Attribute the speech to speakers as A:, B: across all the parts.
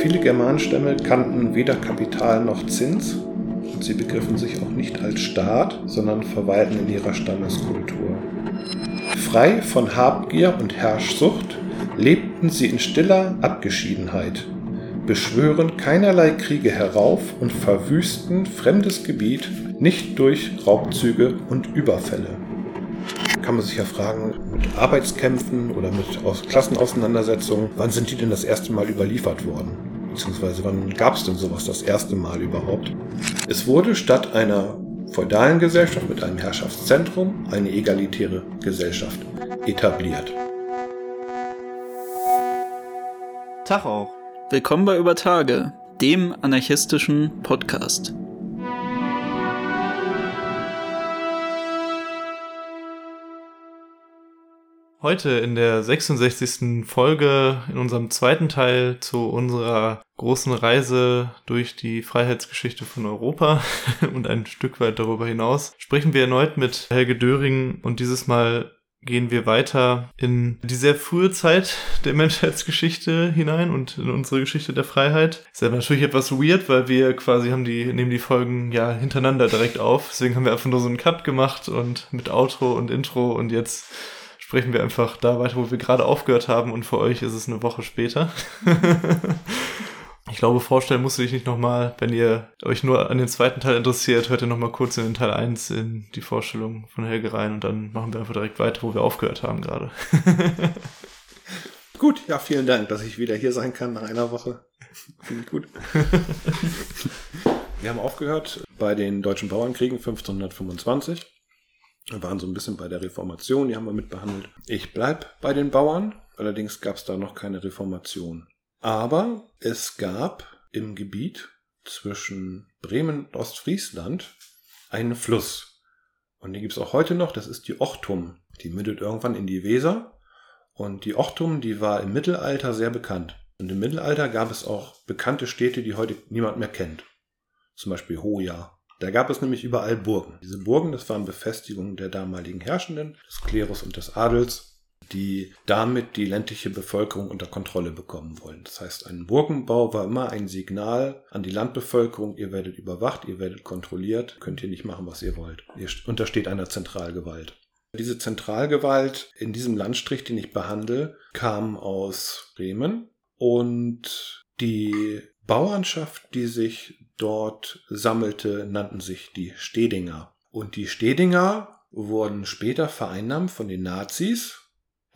A: Viele Germanenstämme kannten weder Kapital noch Zins und sie begriffen sich auch nicht als Staat, sondern verweilten in ihrer Stammeskultur. Frei von Habgier und Herrschsucht lebten sie in stiller Abgeschiedenheit, beschwören keinerlei Kriege herauf und verwüsten fremdes Gebiet nicht durch Raubzüge und Überfälle. Kann man sich ja fragen, mit Arbeitskämpfen oder mit Klassenauseinandersetzungen, wann sind die denn das erste Mal überliefert worden? Beziehungsweise wann gab es denn sowas das erste Mal überhaupt? Es wurde statt einer feudalen Gesellschaft mit einem Herrschaftszentrum eine egalitäre Gesellschaft etabliert.
B: Tag auch. Willkommen bei Über Tage, dem anarchistischen Podcast. Heute in der 66. Folge in unserem zweiten Teil zu unserer großen Reise durch die Freiheitsgeschichte von Europa und ein Stück weit darüber hinaus sprechen wir erneut mit Helge Döring und dieses Mal gehen wir weiter in die sehr frühe Zeit der Menschheitsgeschichte hinein und in unsere Geschichte der Freiheit. Ist ja natürlich etwas weird, weil wir quasi haben die, nehmen die Folgen ja hintereinander direkt auf. Deswegen haben wir einfach nur so einen Cut gemacht und mit Outro und Intro und jetzt sprechen wir einfach da weiter, wo wir gerade aufgehört haben und für euch ist es eine Woche später. Ich glaube, vorstellen musst du dich nicht nochmal, wenn ihr euch nur an den zweiten Teil interessiert, hört ihr nochmal kurz in den Teil 1 in die Vorstellung von Helge rein und dann machen wir einfach direkt weiter, wo wir aufgehört haben gerade.
A: gut, ja, vielen Dank, dass ich wieder hier sein kann nach einer Woche. Finde ich gut. wir haben aufgehört bei den deutschen Bauernkriegen 1525. Wir waren so ein bisschen bei der Reformation, die haben wir mitbehandelt. Ich bleib bei den Bauern, allerdings gab es da noch keine Reformation. Aber es gab im Gebiet zwischen Bremen und Ostfriesland einen Fluss. Und den gibt es auch heute noch, das ist die Ochtum. Die mündet irgendwann in die Weser. Und die Ochtum, die war im Mittelalter sehr bekannt. Und im Mittelalter gab es auch bekannte Städte, die heute niemand mehr kennt. Zum Beispiel Hoja. Da gab es nämlich überall Burgen. Diese Burgen, das waren Befestigungen der damaligen Herrschenden, des Klerus und des Adels die damit die ländliche Bevölkerung unter Kontrolle bekommen wollen. Das heißt, ein Burgenbau war immer ein Signal an die Landbevölkerung, ihr werdet überwacht, ihr werdet kontrolliert, könnt ihr nicht machen, was ihr wollt. Ihr untersteht einer Zentralgewalt. Diese Zentralgewalt in diesem Landstrich, den ich behandle, kam aus Bremen und die Bauernschaft, die sich dort sammelte, nannten sich die Stedinger. Und die Stedinger wurden später vereinnahmt von den Nazis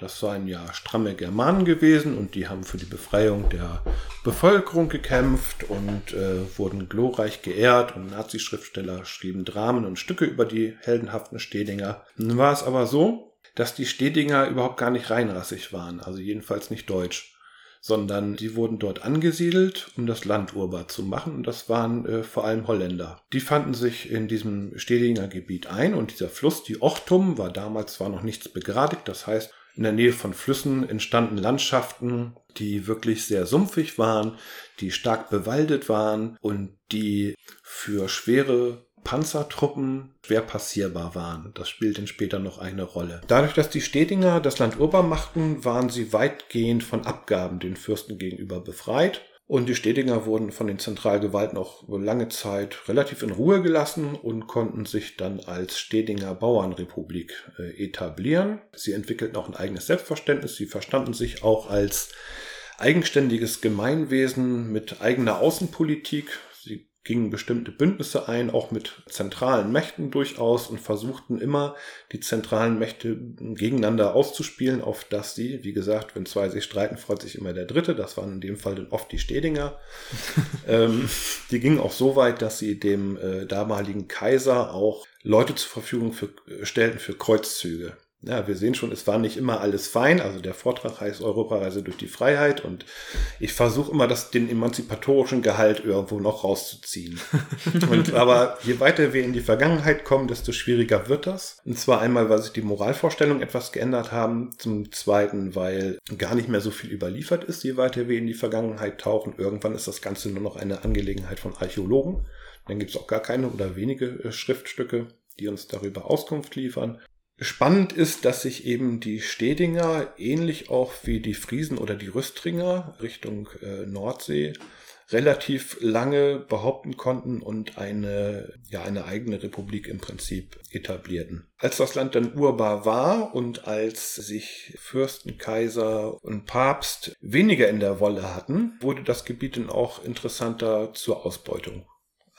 A: das seien ja stramme Germanen gewesen und die haben für die Befreiung der Bevölkerung gekämpft und äh, wurden glorreich geehrt und Nazi-Schriftsteller schrieben Dramen und Stücke über die heldenhaften Stedinger. Nun war es aber so, dass die Stedinger überhaupt gar nicht reinrassig waren, also jedenfalls nicht deutsch, sondern die wurden dort angesiedelt, um das Land urbar zu machen und das waren äh, vor allem Holländer. Die fanden sich in diesem Stedinger Gebiet ein und dieser Fluss, die Ochtum, war damals zwar noch nichts begradigt, das heißt, in der Nähe von Flüssen entstanden Landschaften, die wirklich sehr sumpfig waren, die stark bewaldet waren und die für schwere Panzertruppen schwer passierbar waren. Das spielt dann später noch eine Rolle. Dadurch, dass die Stedinger das Land urbar machten, waren sie weitgehend von Abgaben den Fürsten gegenüber befreit und die Stedinger wurden von den Zentralgewalten auch lange Zeit relativ in Ruhe gelassen und konnten sich dann als Stedinger Bauernrepublik äh, etablieren. Sie entwickelten auch ein eigenes Selbstverständnis. Sie verstanden sich auch als eigenständiges Gemeinwesen mit eigener Außenpolitik. Gingen bestimmte Bündnisse ein, auch mit zentralen Mächten durchaus und versuchten immer die zentralen Mächte gegeneinander auszuspielen, auf dass sie, wie gesagt, wenn zwei sich streiten, freut sich immer der Dritte. Das waren in dem Fall dann oft die Stedinger. ähm, die gingen auch so weit, dass sie dem äh, damaligen Kaiser auch Leute zur Verfügung für, äh, stellten für Kreuzzüge. Ja, wir sehen schon, es war nicht immer alles fein. Also der Vortrag heißt Europareise durch die Freiheit und ich versuche immer, das, den emanzipatorischen Gehalt irgendwo noch rauszuziehen. und, aber je weiter wir in die Vergangenheit kommen, desto schwieriger wird das. Und zwar einmal, weil sich die Moralvorstellungen etwas geändert haben. Zum Zweiten, weil gar nicht mehr so viel überliefert ist, je weiter wir in die Vergangenheit tauchen. Irgendwann ist das Ganze nur noch eine Angelegenheit von Archäologen. Dann gibt es auch gar keine oder wenige äh, Schriftstücke, die uns darüber Auskunft liefern. Spannend ist, dass sich eben die Stedinger ähnlich auch wie die Friesen oder die Rüstringer Richtung äh, Nordsee relativ lange behaupten konnten und eine, ja, eine eigene Republik im Prinzip etablierten. Als das Land dann urbar war und als sich Fürsten, Kaiser und Papst weniger in der Wolle hatten, wurde das Gebiet dann auch interessanter zur Ausbeutung.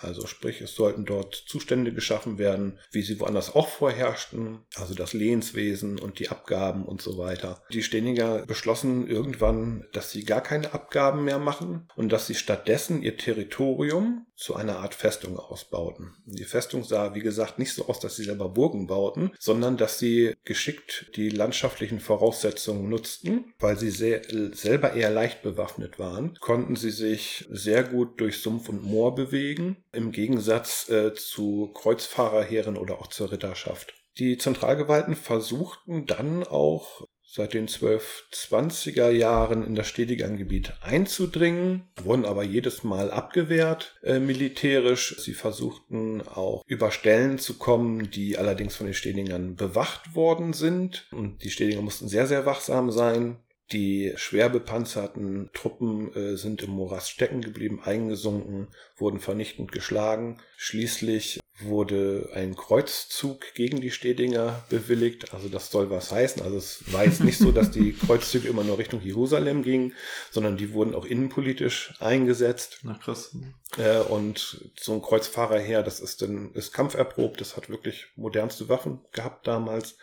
A: Also sprich, es sollten dort Zustände geschaffen werden, wie sie woanders auch vorherrschten, also das Lehenswesen und die Abgaben und so weiter. Die Steniger beschlossen irgendwann, dass sie gar keine Abgaben mehr machen und dass sie stattdessen ihr Territorium zu einer Art Festung ausbauten. Die Festung sah, wie gesagt, nicht so aus, dass sie selber Burgen bauten, sondern dass sie geschickt die landschaftlichen Voraussetzungen nutzten, weil sie sehr, selber eher leicht bewaffnet waren, konnten sie sich sehr gut durch Sumpf und Moor bewegen im Gegensatz äh, zu Kreuzfahrerheeren oder auch zur Ritterschaft. Die Zentralgewalten versuchten dann auch seit den 1220er Jahren in das Stedigerngebiet einzudringen, wurden aber jedes Mal abgewehrt äh, militärisch. Sie versuchten auch über Stellen zu kommen, die allerdings von den Stedigern bewacht worden sind. Und die Stedinger mussten sehr, sehr wachsam sein. Die schwer bepanzerten Truppen äh, sind im Morast stecken geblieben, eingesunken, wurden vernichtend geschlagen. Schließlich wurde ein Kreuzzug gegen die Stedinger bewilligt. Also das soll was heißen. Also es war jetzt nicht so, dass die Kreuzzüge immer nur Richtung Jerusalem gingen, sondern die wurden auch innenpolitisch eingesetzt.
B: Na krass.
A: Äh, und so ein Kreuzfahrerheer, das ist dann ist kampferprobt, das hat wirklich modernste Waffen gehabt damals.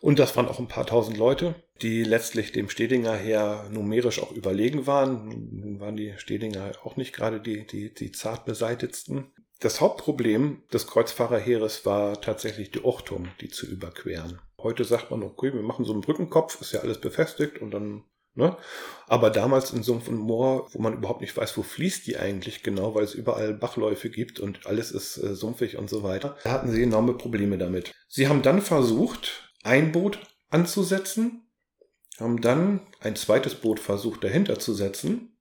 A: Und das waren auch ein paar tausend Leute, die letztlich dem Stedinger Heer numerisch auch überlegen waren. Nun waren die Stedinger auch nicht gerade die, die, die zart beseitigsten. Das Hauptproblem des Kreuzfahrerheeres war tatsächlich die Ochtum, die zu überqueren. Heute sagt man, okay, wir machen so einen Brückenkopf, ist ja alles befestigt und dann Ne? Aber damals in Sumpf und Moor, wo man überhaupt nicht weiß, wo fließt die eigentlich genau, weil es überall Bachläufe gibt und alles ist äh, sumpfig und so weiter, da hatten sie enorme Probleme damit. Sie haben dann versucht, ein Boot anzusetzen, haben dann ein zweites Boot versucht dahinter zu setzen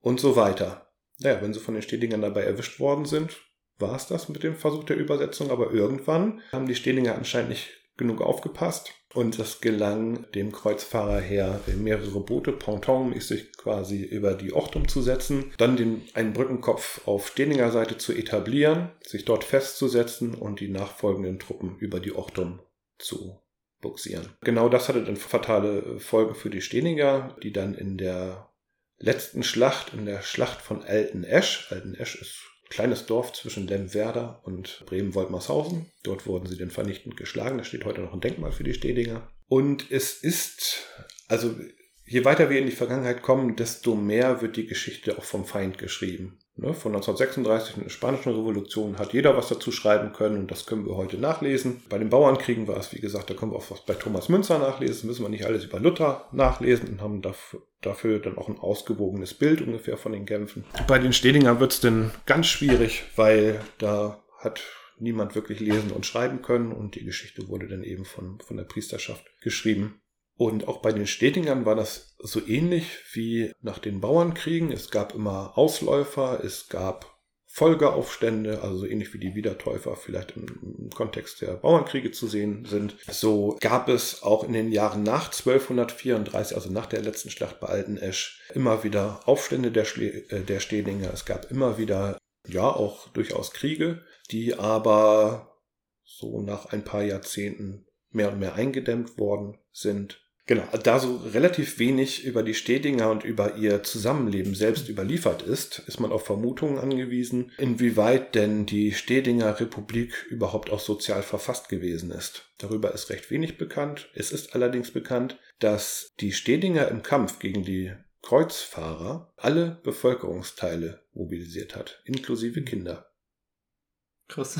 A: und so weiter. Naja, wenn sie von den Stedingern dabei erwischt worden sind, war es das mit dem Versuch der Übersetzung, aber irgendwann haben die Stedinger anscheinend nicht genug aufgepasst und es gelang dem Kreuzfahrer her, mehrere Boote pontonmäßig quasi über die Ochtum zu setzen, dann den, einen Brückenkopf auf Stedinger Seite zu etablieren, sich dort festzusetzen und die nachfolgenden Truppen über die Ochtum zu buxieren. Genau das hatte dann fatale Folgen für die Steninger, die dann in der letzten Schlacht, in der Schlacht von Alten-Esch, Alten-Esch ist ein kleines Dorf zwischen Lemwerder und Bremen-Woltmarshausen. Dort wurden sie dann vernichtend geschlagen. Da steht heute noch ein Denkmal für die Stedinger. Und es ist, also je weiter wir in die Vergangenheit kommen, desto mehr wird die Geschichte auch vom Feind geschrieben. Ne, von 1936 in der Spanischen Revolution hat jeder was dazu schreiben können und das können wir heute nachlesen. Bei den Bauernkriegen war es, wie gesagt, da können wir auch was bei Thomas Münzer nachlesen. Das müssen wir nicht alles über Luther nachlesen und haben dafür, dafür dann auch ein ausgewogenes Bild ungefähr von den Kämpfen. Bei den Stedingern wird es dann ganz schwierig, weil da hat niemand wirklich lesen und schreiben können und die Geschichte wurde dann eben von, von der Priesterschaft geschrieben. Und auch bei den Städtingern war das so ähnlich wie nach den Bauernkriegen. Es gab immer Ausläufer, es gab Folgeaufstände, also so ähnlich wie die Wiedertäufer vielleicht im, Kontext der Bauernkriege zu sehen sind. So gab es auch in den Jahren nach 1234, also nach der letzten Schlacht bei Altenesch, immer wieder Aufstände der, Schle äh, der Stedinger. Es gab immer wieder, ja, auch durchaus Kriege, die aber so nach ein paar Jahrzehnten mehr und mehr eingedämmt worden sind. Genau, da so relativ wenig über die Stedinger und über ihr Zusammenleben selbst überliefert ist, ist man auf Vermutungen angewiesen, inwieweit denn die Stedinger Republik überhaupt auch sozial verfasst gewesen ist. Darüber ist recht wenig bekannt. Es ist allerdings bekannt, dass die Stedinger im Kampf gegen die Kreuzfahrer alle Bevölkerungsteile mobilisiert hat, inklusive Kinder.
B: Krass.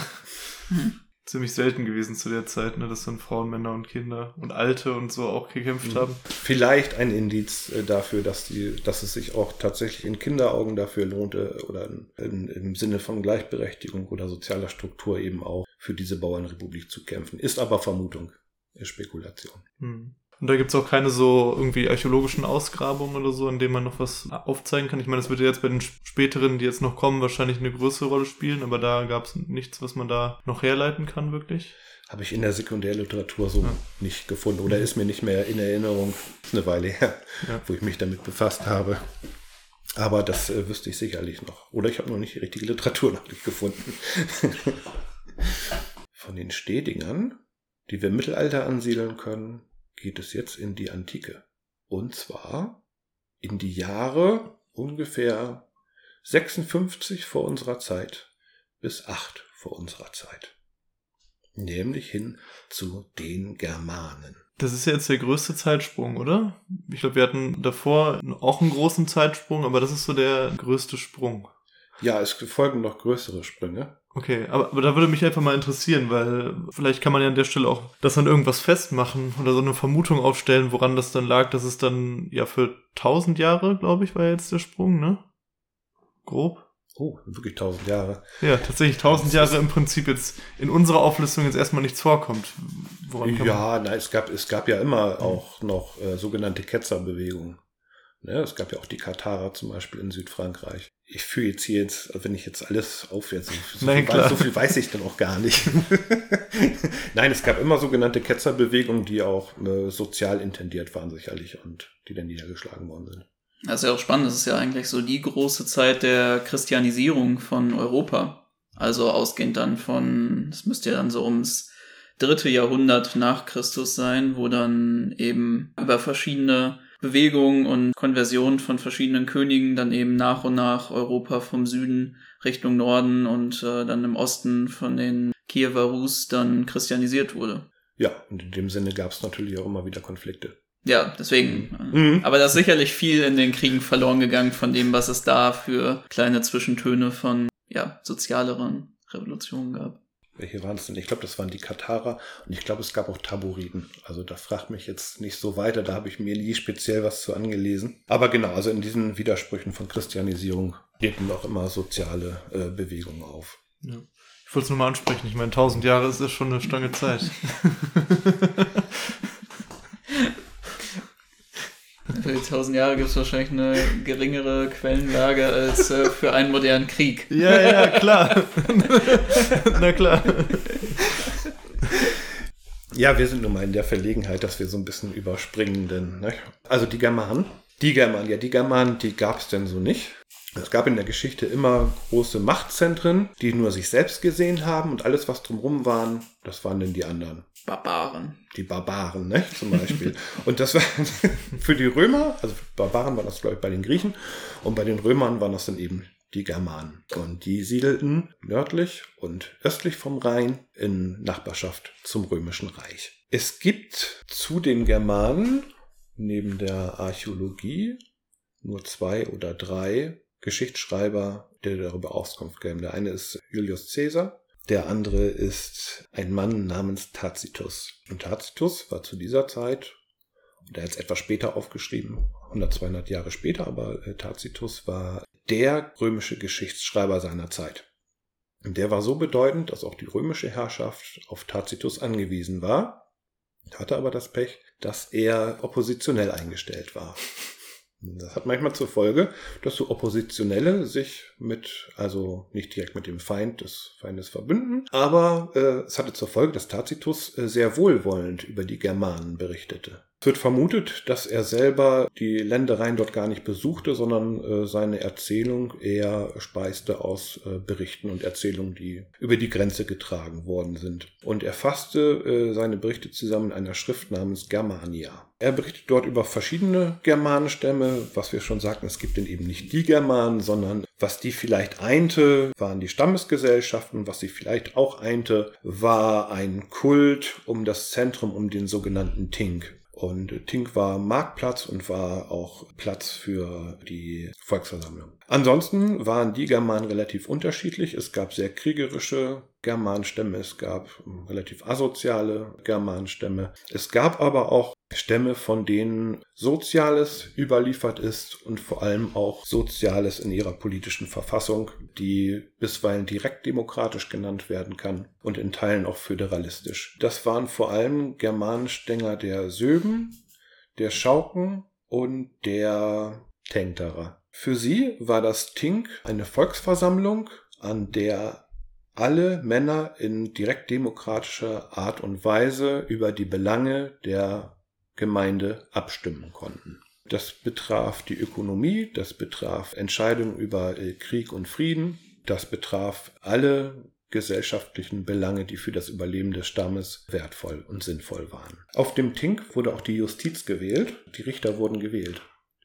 B: Ziemlich selten gewesen zu der Zeit, ne, dass dann Frauen, Männer und Kinder und Alte und so auch gekämpft mhm. haben.
A: Vielleicht ein Indiz äh, dafür, dass die, dass es sich auch tatsächlich in Kinderaugen dafür lohnte oder in, im Sinne von Gleichberechtigung oder sozialer Struktur eben auch für diese Bauernrepublik zu kämpfen. Ist aber Vermutung, Spekulation.
B: Mhm. Und da gibt's auch keine so irgendwie archäologischen Ausgrabungen oder so, in denen man noch was aufzeigen kann. Ich meine, das wird jetzt bei den späteren, die jetzt noch kommen, wahrscheinlich eine größere Rolle spielen, aber da gab's nichts, was man da noch herleiten kann, wirklich.
A: habe ich in der Sekundärliteratur so ja. nicht gefunden oder ist mir nicht mehr in Erinnerung. ist eine Weile her, ja. wo ich mich damit befasst habe. Aber das äh, wüsste ich sicherlich noch. Oder ich habe noch nicht die richtige Literatur noch nicht gefunden. Von den Stedingern, die wir im Mittelalter ansiedeln können, geht es jetzt in die Antike. Und zwar in die Jahre ungefähr 56 vor unserer Zeit bis 8 vor unserer Zeit. Nämlich hin zu den Germanen.
B: Das ist jetzt der größte Zeitsprung, oder? Ich glaube, wir hatten davor auch einen großen Zeitsprung, aber das ist so der größte Sprung.
A: Ja, es folgen noch größere Sprünge.
B: Okay, aber, aber da würde mich einfach mal interessieren, weil vielleicht kann man ja an der Stelle auch das an irgendwas festmachen oder so eine Vermutung aufstellen, woran das dann lag, dass es dann ja für tausend Jahre, glaube ich, war jetzt der Sprung, ne? Grob.
A: Oh, wirklich tausend Jahre.
B: Ja, tatsächlich tausend Jahre im Prinzip jetzt in unserer Auflistung jetzt erstmal nichts vorkommt.
A: ja, nein, es gab, es gab ja immer mhm. auch noch äh, sogenannte Ketzerbewegungen. Ne, es gab ja auch die Katharer zum Beispiel in Südfrankreich. Ich fühle jetzt hier jetzt, wenn ich jetzt alles aufwärts, so, Nein, viel, weiß, so viel weiß ich dann auch gar nicht. Nein, es gab immer sogenannte Ketzerbewegungen, die auch äh, sozial intendiert waren sicherlich und die dann niedergeschlagen worden sind.
C: Das ist ja auch spannend. Das ist ja eigentlich so die große Zeit der Christianisierung von Europa. Also ausgehend dann von, es müsste ja dann so ums dritte Jahrhundert nach Christus sein, wo dann eben über verschiedene Bewegungen und Konversionen von verschiedenen Königen dann eben nach und nach Europa vom Süden Richtung Norden und äh, dann im Osten von den Kiewer Rus dann christianisiert wurde.
A: Ja, und in dem Sinne gab es natürlich auch immer wieder Konflikte.
C: Ja, deswegen. Mhm. Aber da ist sicherlich viel in den Kriegen verloren gegangen von dem, was es da für kleine Zwischentöne von ja, sozialeren Revolutionen gab.
A: Welche waren es denn? Ich glaube, das waren die Katarer und ich glaube, es gab auch Taboriten. Also da fragt mich jetzt nicht so weiter, da habe ich mir nie speziell was zu angelesen. Aber genau, also in diesen Widersprüchen von Christianisierung treten auch immer soziale äh, Bewegungen auf.
B: Ja. Ich wollte es nur mal ansprechen. Ich meine, tausend Jahre ist schon eine Stange Zeit.
C: Für 1000 Jahre gibt es wahrscheinlich eine geringere Quellenlage als äh, für einen modernen Krieg.
B: Ja, ja, klar. Na klar.
A: Ja, wir sind nun mal in der Verlegenheit, dass wir so ein bisschen überspringen, denn, ne? also die Germanen, die Germanen, ja, die Germanen, die gab es denn so nicht. Es gab in der Geschichte immer große Machtzentren, die nur sich selbst gesehen haben und alles, was drumherum waren, das waren denn die anderen.
C: Barbaren.
A: Die Barbaren, ne, zum Beispiel. und das war für die Römer, also Barbaren waren das, glaube ich, bei den Griechen und bei den Römern waren das dann eben die Germanen. Und die siedelten nördlich und östlich vom Rhein in Nachbarschaft zum Römischen Reich. Es gibt zu den Germanen neben der Archäologie nur zwei oder drei Geschichtsschreiber, der darüber Auskunft geben. Der eine ist Julius Caesar, der andere ist ein Mann namens Tacitus. Und Tacitus war zu dieser Zeit, der ist etwas später aufgeschrieben, 100, 200 Jahre später, aber äh, Tacitus war der römische Geschichtsschreiber seiner Zeit. Und der war so bedeutend, dass auch die römische Herrschaft auf Tacitus angewiesen war, hatte aber das Pech, dass er oppositionell eingestellt war. Das hat manchmal zur Folge, dass so Oppositionelle sich mit, also nicht direkt mit dem Feind des Feindes verbünden, aber äh, es hatte zur Folge, dass Tacitus äh, sehr wohlwollend über die Germanen berichtete. Es wird vermutet, dass er selber die Ländereien dort gar nicht besuchte, sondern äh, seine Erzählung eher speiste aus äh, Berichten und Erzählungen, die über die Grenze getragen worden sind. Und er fasste äh, seine Berichte zusammen in einer Schrift namens Germania. Er berichtet dort über verschiedene Germanenstämme, was wir schon sagten, es gibt denn eben nicht die Germanen, sondern was die vielleicht einte, waren die Stammesgesellschaften, was sie vielleicht auch einte, war ein Kult um das Zentrum, um den sogenannten Tink. Und Tink war Marktplatz und war auch Platz für die Volksversammlung. Ansonsten waren die Germanen relativ unterschiedlich. Es gab sehr kriegerische Germanenstämme, es gab relativ asoziale Germanenstämme. Es gab aber auch Stämme, von denen Soziales überliefert ist und vor allem auch Soziales in ihrer politischen Verfassung, die bisweilen direkt demokratisch genannt werden kann und in Teilen auch föderalistisch. Das waren vor allem Germanenstänger der Söben, der Schauken und der Tenkterer. Für sie war das Tink eine Volksversammlung, an der alle Männer in direktdemokratischer Art und Weise über die Belange der Gemeinde abstimmen konnten. Das betraf die Ökonomie, das betraf Entscheidungen über äh, Krieg und Frieden, das betraf alle gesellschaftlichen Belange, die für das Überleben des Stammes wertvoll und sinnvoll waren. Auf dem Tink wurde auch die Justiz gewählt, die Richter wurden gewählt.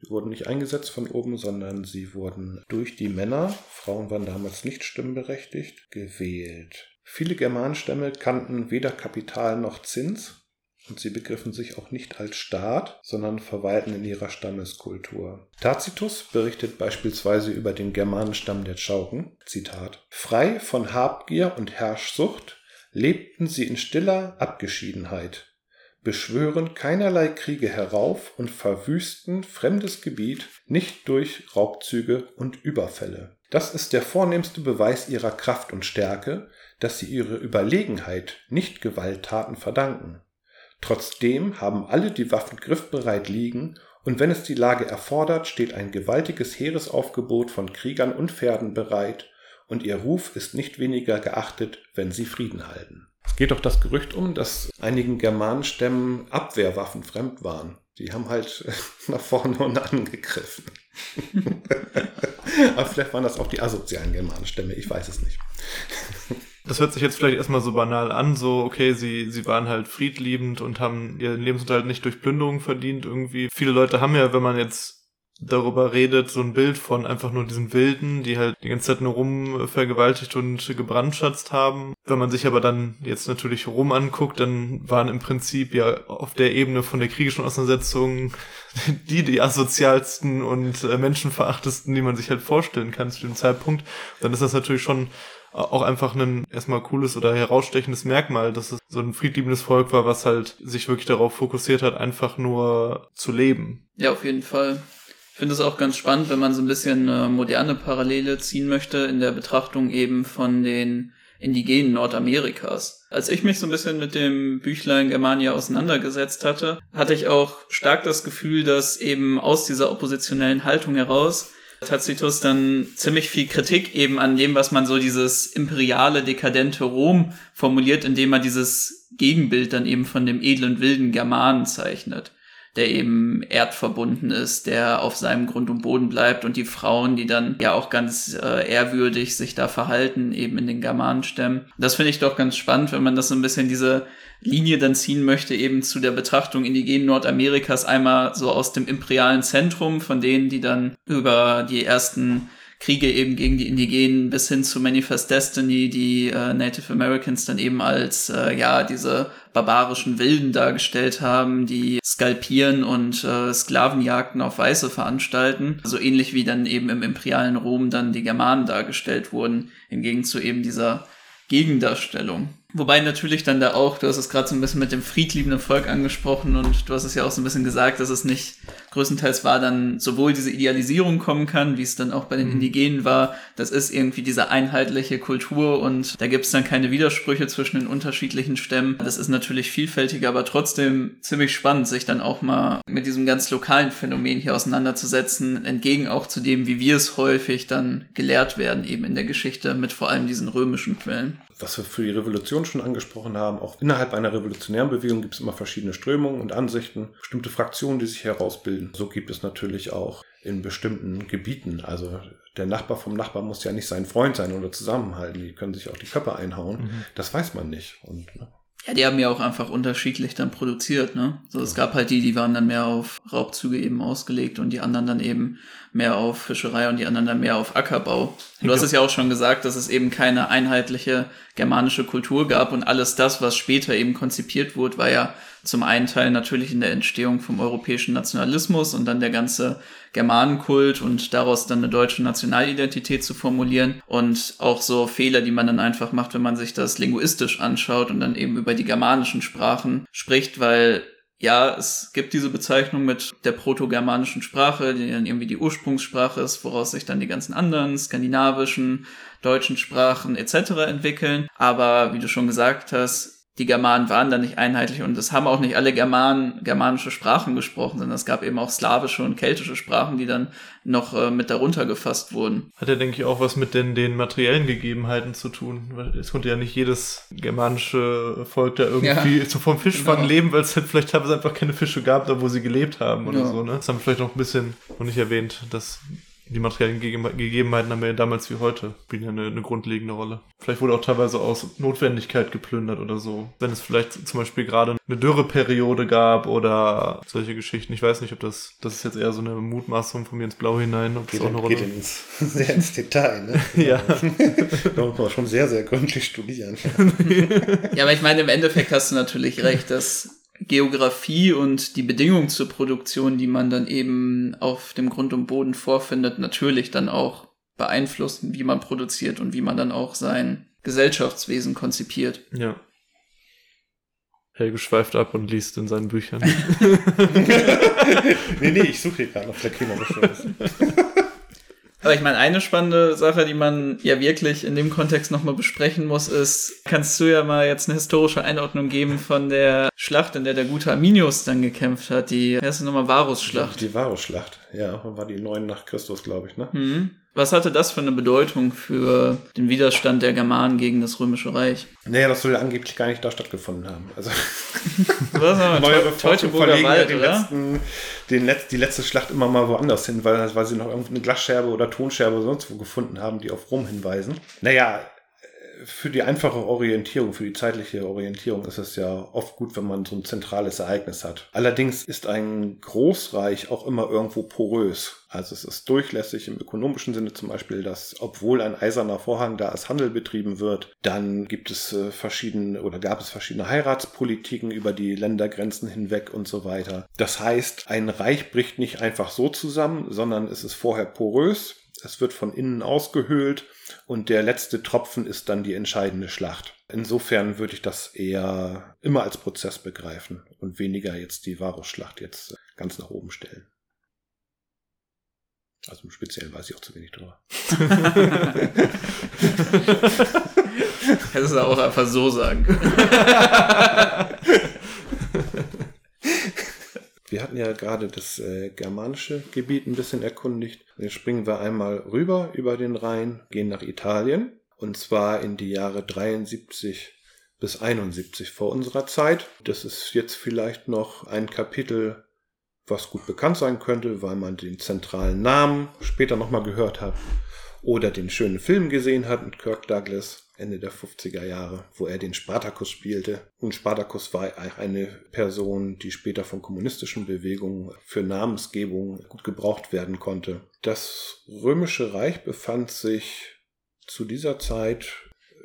A: Wurden nicht eingesetzt von oben, sondern sie wurden durch die Männer, Frauen waren damals nicht stimmberechtigt, gewählt. Viele Germanstämme kannten weder Kapital noch Zins und sie begriffen sich auch nicht als Staat, sondern verweilten in ihrer Stammeskultur. Tacitus berichtet beispielsweise über den Germanenstamm der Chauken, Zitat, frei von Habgier und Herrschsucht lebten sie in stiller Abgeschiedenheit, beschwören keinerlei Kriege herauf und verwüsten fremdes Gebiet nicht durch Raubzüge und Überfälle. Das ist der vornehmste Beweis ihrer Kraft und Stärke, dass sie ihre Überlegenheit nicht Gewalttaten verdanken. Trotzdem haben alle die Waffen griffbereit liegen, und wenn es die Lage erfordert, steht ein gewaltiges Heeresaufgebot von Kriegern und Pferden bereit, und ihr Ruf ist nicht weniger geachtet, wenn sie Frieden halten. Es geht doch das Gerücht um, dass einigen Germanenstämmen Abwehrwaffen fremd waren. Die haben halt nach vorne und angegriffen. Aber vielleicht waren das auch die asozialen Germanenstämme, ich weiß es nicht.
B: Das hört sich jetzt vielleicht erstmal so banal an, so, okay, sie, sie waren halt friedliebend und haben ihren Lebensunterhalt nicht durch Plünderung verdient irgendwie. Viele Leute haben ja, wenn man jetzt darüber redet, so ein Bild von einfach nur diesen Wilden, die halt die ganze Zeit nur rum vergewaltigt und gebrandschatzt haben. Wenn man sich aber dann jetzt natürlich rum anguckt, dann waren im Prinzip ja auf der Ebene von der kriegischen Auseinandersetzung die die asozialsten und äh, menschenverachtesten, die man sich halt vorstellen kann zu dem Zeitpunkt. Dann ist das natürlich schon auch einfach ein erstmal cooles oder herausstechendes Merkmal, dass es so ein friedliebendes Volk war, was halt sich wirklich darauf fokussiert hat, einfach nur zu leben.
C: Ja, auf jeden Fall. Ich finde es auch ganz spannend, wenn man so ein bisschen äh, moderne Parallele ziehen möchte in der Betrachtung eben von den Indigenen Nordamerikas. Als ich mich so ein bisschen mit dem Büchlein Germania auseinandergesetzt hatte, hatte ich auch stark das Gefühl, dass eben aus dieser oppositionellen Haltung heraus Tacitus dann ziemlich viel Kritik eben an dem, was man so dieses imperiale, dekadente Rom formuliert, indem er dieses Gegenbild dann eben von dem edlen, wilden Germanen zeichnet der eben erdverbunden ist, der auf seinem Grund und Boden bleibt und die Frauen, die dann ja auch ganz äh, ehrwürdig sich da verhalten, eben in den Germanenstämmen. Das finde ich doch ganz spannend, wenn man das so ein bisschen diese Linie dann ziehen möchte, eben zu der Betrachtung indigenen Nordamerikas einmal so aus dem imperialen Zentrum, von denen, die dann über die ersten Kriege eben gegen die Indigenen bis hin zu Manifest Destiny, die äh, Native Americans dann eben als äh, ja diese barbarischen Wilden dargestellt haben, die skalpieren und äh, Sklavenjagden auf Weiße veranstalten. So ähnlich wie dann eben im imperialen Rom dann die Germanen dargestellt wurden, hingegen zu eben dieser Gegendarstellung. Wobei natürlich dann da auch, du hast es gerade so ein bisschen mit dem friedliebenden Volk angesprochen und du hast es ja auch so ein bisschen gesagt, dass es nicht größtenteils war, dann sowohl diese Idealisierung kommen kann, wie es dann auch bei den mhm. Indigenen war. Das ist irgendwie diese einheitliche Kultur und da gibt es dann keine Widersprüche zwischen den unterschiedlichen Stämmen. Das ist natürlich vielfältiger, aber trotzdem ziemlich spannend, sich dann auch mal mit diesem ganz lokalen Phänomen hier auseinanderzusetzen, entgegen auch zu dem, wie wir es häufig dann gelehrt werden, eben in der Geschichte mit vor allem diesen römischen Quellen
A: was wir für die Revolution schon angesprochen haben, auch innerhalb einer revolutionären Bewegung gibt es immer verschiedene Strömungen und Ansichten, bestimmte Fraktionen, die sich herausbilden. So gibt es natürlich auch in bestimmten Gebieten. Also der Nachbar vom Nachbar muss ja nicht sein Freund sein oder zusammenhalten. Die können sich auch die Köpfe einhauen. Mhm. Das weiß man nicht. Und,
C: ne? Ja, die haben ja auch einfach unterschiedlich dann produziert, ne? So, es gab halt die, die waren dann mehr auf Raubzüge eben ausgelegt und die anderen dann eben mehr auf Fischerei und die anderen dann mehr auf Ackerbau. Du hast es ja auch schon gesagt, dass es eben keine einheitliche germanische Kultur gab und alles das, was später eben konzipiert wurde, war ja zum einen Teil natürlich in der Entstehung vom europäischen Nationalismus und dann der ganze Germanenkult und daraus dann eine deutsche Nationalidentität zu formulieren und auch so Fehler, die man dann einfach macht, wenn man sich das linguistisch anschaut und dann eben über die germanischen Sprachen spricht, weil ja, es gibt diese Bezeichnung mit der proto-germanischen Sprache, die dann irgendwie die Ursprungssprache ist, woraus sich dann die ganzen anderen skandinavischen, deutschen Sprachen etc. entwickeln. Aber wie du schon gesagt hast, die Germanen waren da nicht einheitlich und es haben auch nicht alle Germanen germanische Sprachen gesprochen, sondern es gab eben auch slawische und keltische Sprachen, die dann noch äh, mit darunter gefasst wurden.
B: Hat ja, denke ich, auch was mit den, den materiellen Gegebenheiten zu tun. Weil es konnte ja nicht jedes germanische Volk da irgendwie ja, so vom Fischfang genau. leben, weil es halt vielleicht teilweise einfach keine Fische gab, da wo sie gelebt haben oder ja. so. Ne? Das haben wir vielleicht noch ein bisschen noch nicht erwähnt, dass die materiellen Gegebenheiten haben wir ja damals wie heute, spielen ja eine, eine, grundlegende Rolle. Vielleicht wurde auch teilweise aus Notwendigkeit geplündert oder so. Wenn es vielleicht zum Beispiel gerade eine Dürreperiode gab oder solche Geschichten. Ich weiß nicht, ob das, das ist jetzt eher so eine Mutmaßung von mir ins Blaue hinein. Ob
A: geht,
B: das auch eine
A: Rolle geht ins, sehr ins Detail, ne?
B: ja.
A: da muss man schon sehr, sehr gründlich studieren.
C: ja, aber ich meine, im Endeffekt hast du natürlich recht, dass Geografie und die Bedingungen zur Produktion, die man dann eben auf dem Grund und Boden vorfindet, natürlich dann auch beeinflussen, wie man produziert und wie man dann auch sein Gesellschaftswesen konzipiert.
B: Ja. Helge schweift ab und liest in seinen Büchern.
A: nee, nee, ich suche hier gerade noch der Klimabeschluss.
C: Aber ich meine, eine spannende Sache, die man ja wirklich in dem Kontext nochmal besprechen muss, ist, kannst du ja mal jetzt eine historische Einordnung geben von der Schlacht, in der der gute Arminius dann gekämpft hat, die, erste nochmal Varusschlacht.
A: Die Varusschlacht, ja, war die 9 nach Christus, glaube ich, ne?
C: Mhm. Was hatte das für eine Bedeutung für den Widerstand der Germanen gegen das Römische Reich?
A: Naja, das soll angeblich gar nicht da stattgefunden haben. Also
C: Was haben wir? Neuere Teutoburger
A: Wald, den letzten, den Letz-, die letzte Schlacht immer mal woanders hin, weil, weil sie noch irgendeine Glasscherbe oder Tonscherbe oder sonst wo gefunden haben, die auf Rom hinweisen. Naja, für die einfache Orientierung, für die zeitliche Orientierung ist es ja oft gut, wenn man so ein zentrales Ereignis hat. Allerdings ist ein Großreich auch immer irgendwo porös. Also es ist durchlässig im ökonomischen Sinne zum Beispiel, dass obwohl ein eiserner Vorhang da als Handel betrieben wird, dann gibt es äh, verschiedene oder gab es verschiedene Heiratspolitiken über die Ländergrenzen hinweg und so weiter. Das heißt, ein Reich bricht nicht einfach so zusammen, sondern es ist vorher porös. Es wird von innen ausgehöhlt und der letzte Tropfen ist dann die entscheidende Schlacht. Insofern würde ich das eher immer als Prozess begreifen und weniger jetzt die Varusschlacht jetzt ganz nach oben stellen. Also im Speziellen weiß ich auch zu wenig drüber.
C: Hättest du auch einfach so sagen.
A: Wir hatten ja gerade das äh, germanische Gebiet ein bisschen erkundigt. Jetzt springen wir einmal rüber über den Rhein, gehen nach Italien und zwar in die Jahre 73 bis 71 vor unserer Zeit. Das ist jetzt vielleicht noch ein Kapitel, was gut bekannt sein könnte, weil man den zentralen Namen später nochmal gehört hat oder den schönen Film gesehen hat mit Kirk Douglas. Ende der 50er Jahre, wo er den Spartacus spielte. Und Spartacus war eine Person, die später von kommunistischen Bewegungen für Namensgebung gut gebraucht werden konnte. Das römische Reich befand sich zu dieser Zeit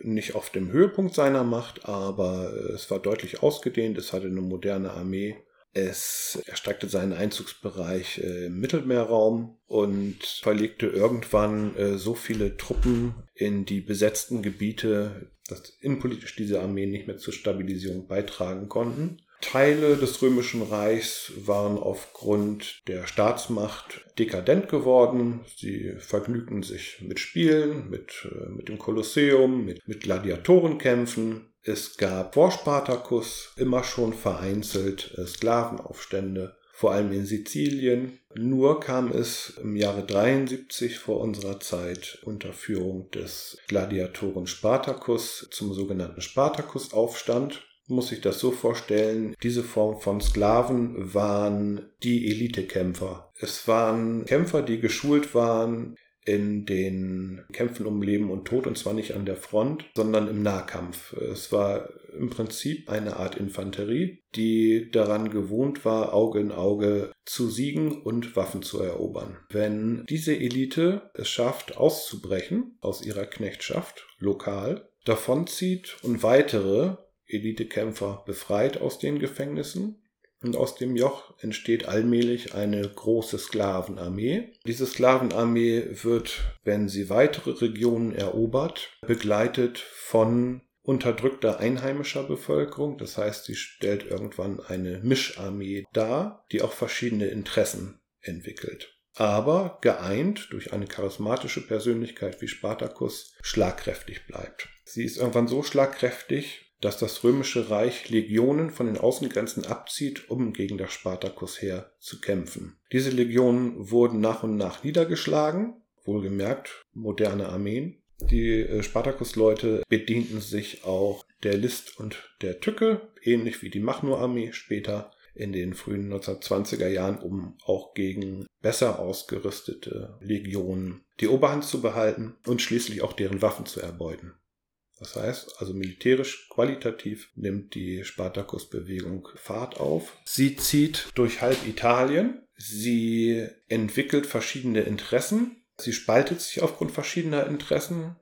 A: nicht auf dem Höhepunkt seiner Macht, aber es war deutlich ausgedehnt, es hatte eine moderne Armee es erstreckte seinen Einzugsbereich äh, im Mittelmeerraum und verlegte irgendwann äh, so viele Truppen in die besetzten Gebiete, dass innenpolitisch diese Armeen nicht mehr zur Stabilisierung beitragen konnten. Teile des Römischen Reichs waren aufgrund der Staatsmacht dekadent geworden. Sie vergnügten sich mit Spielen, mit, äh, mit dem Kolosseum, mit, mit Gladiatorenkämpfen es gab vor Spartacus immer schon vereinzelt äh, Sklavenaufstände, vor allem in Sizilien. Nur kam es im Jahre 73 vor unserer Zeit unter Führung des Gladiatoren Spartacus zum sogenannten Spartacus-Aufstand muss sich das so vorstellen, diese Form von Sklaven waren die Elitekämpfer. Es waren Kämpfer, die geschult waren in den Kämpfen um Leben und Tod und zwar nicht an der Front, sondern im Nahkampf. Es war im Prinzip eine Art Infanterie, die daran gewohnt war, Auge in Auge zu siegen und Waffen zu erobern. Wenn diese Elite es schafft, auszubrechen aus ihrer Knechtschaft lokal, davonzieht und weitere Elitekämpfer befreit aus den Gefängnissen, und aus dem Joch entsteht allmählich eine große Sklavenarmee. Diese Sklavenarmee wird, wenn sie weitere Regionen erobert, begleitet von unterdrückter einheimischer Bevölkerung. Das heißt, sie stellt irgendwann eine Mischarmee dar, die auch verschiedene Interessen entwickelt. Aber geeint durch eine charismatische Persönlichkeit wie Spartacus schlagkräftig bleibt. Sie ist irgendwann so schlagkräftig, dass das römische Reich Legionen von den Außengrenzen abzieht, um gegen das Spartakusheer zu kämpfen. Diese Legionen wurden nach und nach niedergeschlagen, wohlgemerkt moderne Armeen. Die äh, Spartakus-Leute bedienten sich auch der List und der Tücke, ähnlich wie die Machnur-Armee später in den frühen 1920er Jahren, um auch gegen besser ausgerüstete Legionen die Oberhand zu behalten und schließlich auch deren Waffen zu erbeuten. Das heißt, also militärisch qualitativ nimmt die Spartakus-Bewegung Fahrt auf. Sie zieht durch halb Italien. Sie entwickelt verschiedene Interessen. Sie spaltet sich aufgrund verschiedener Interessen.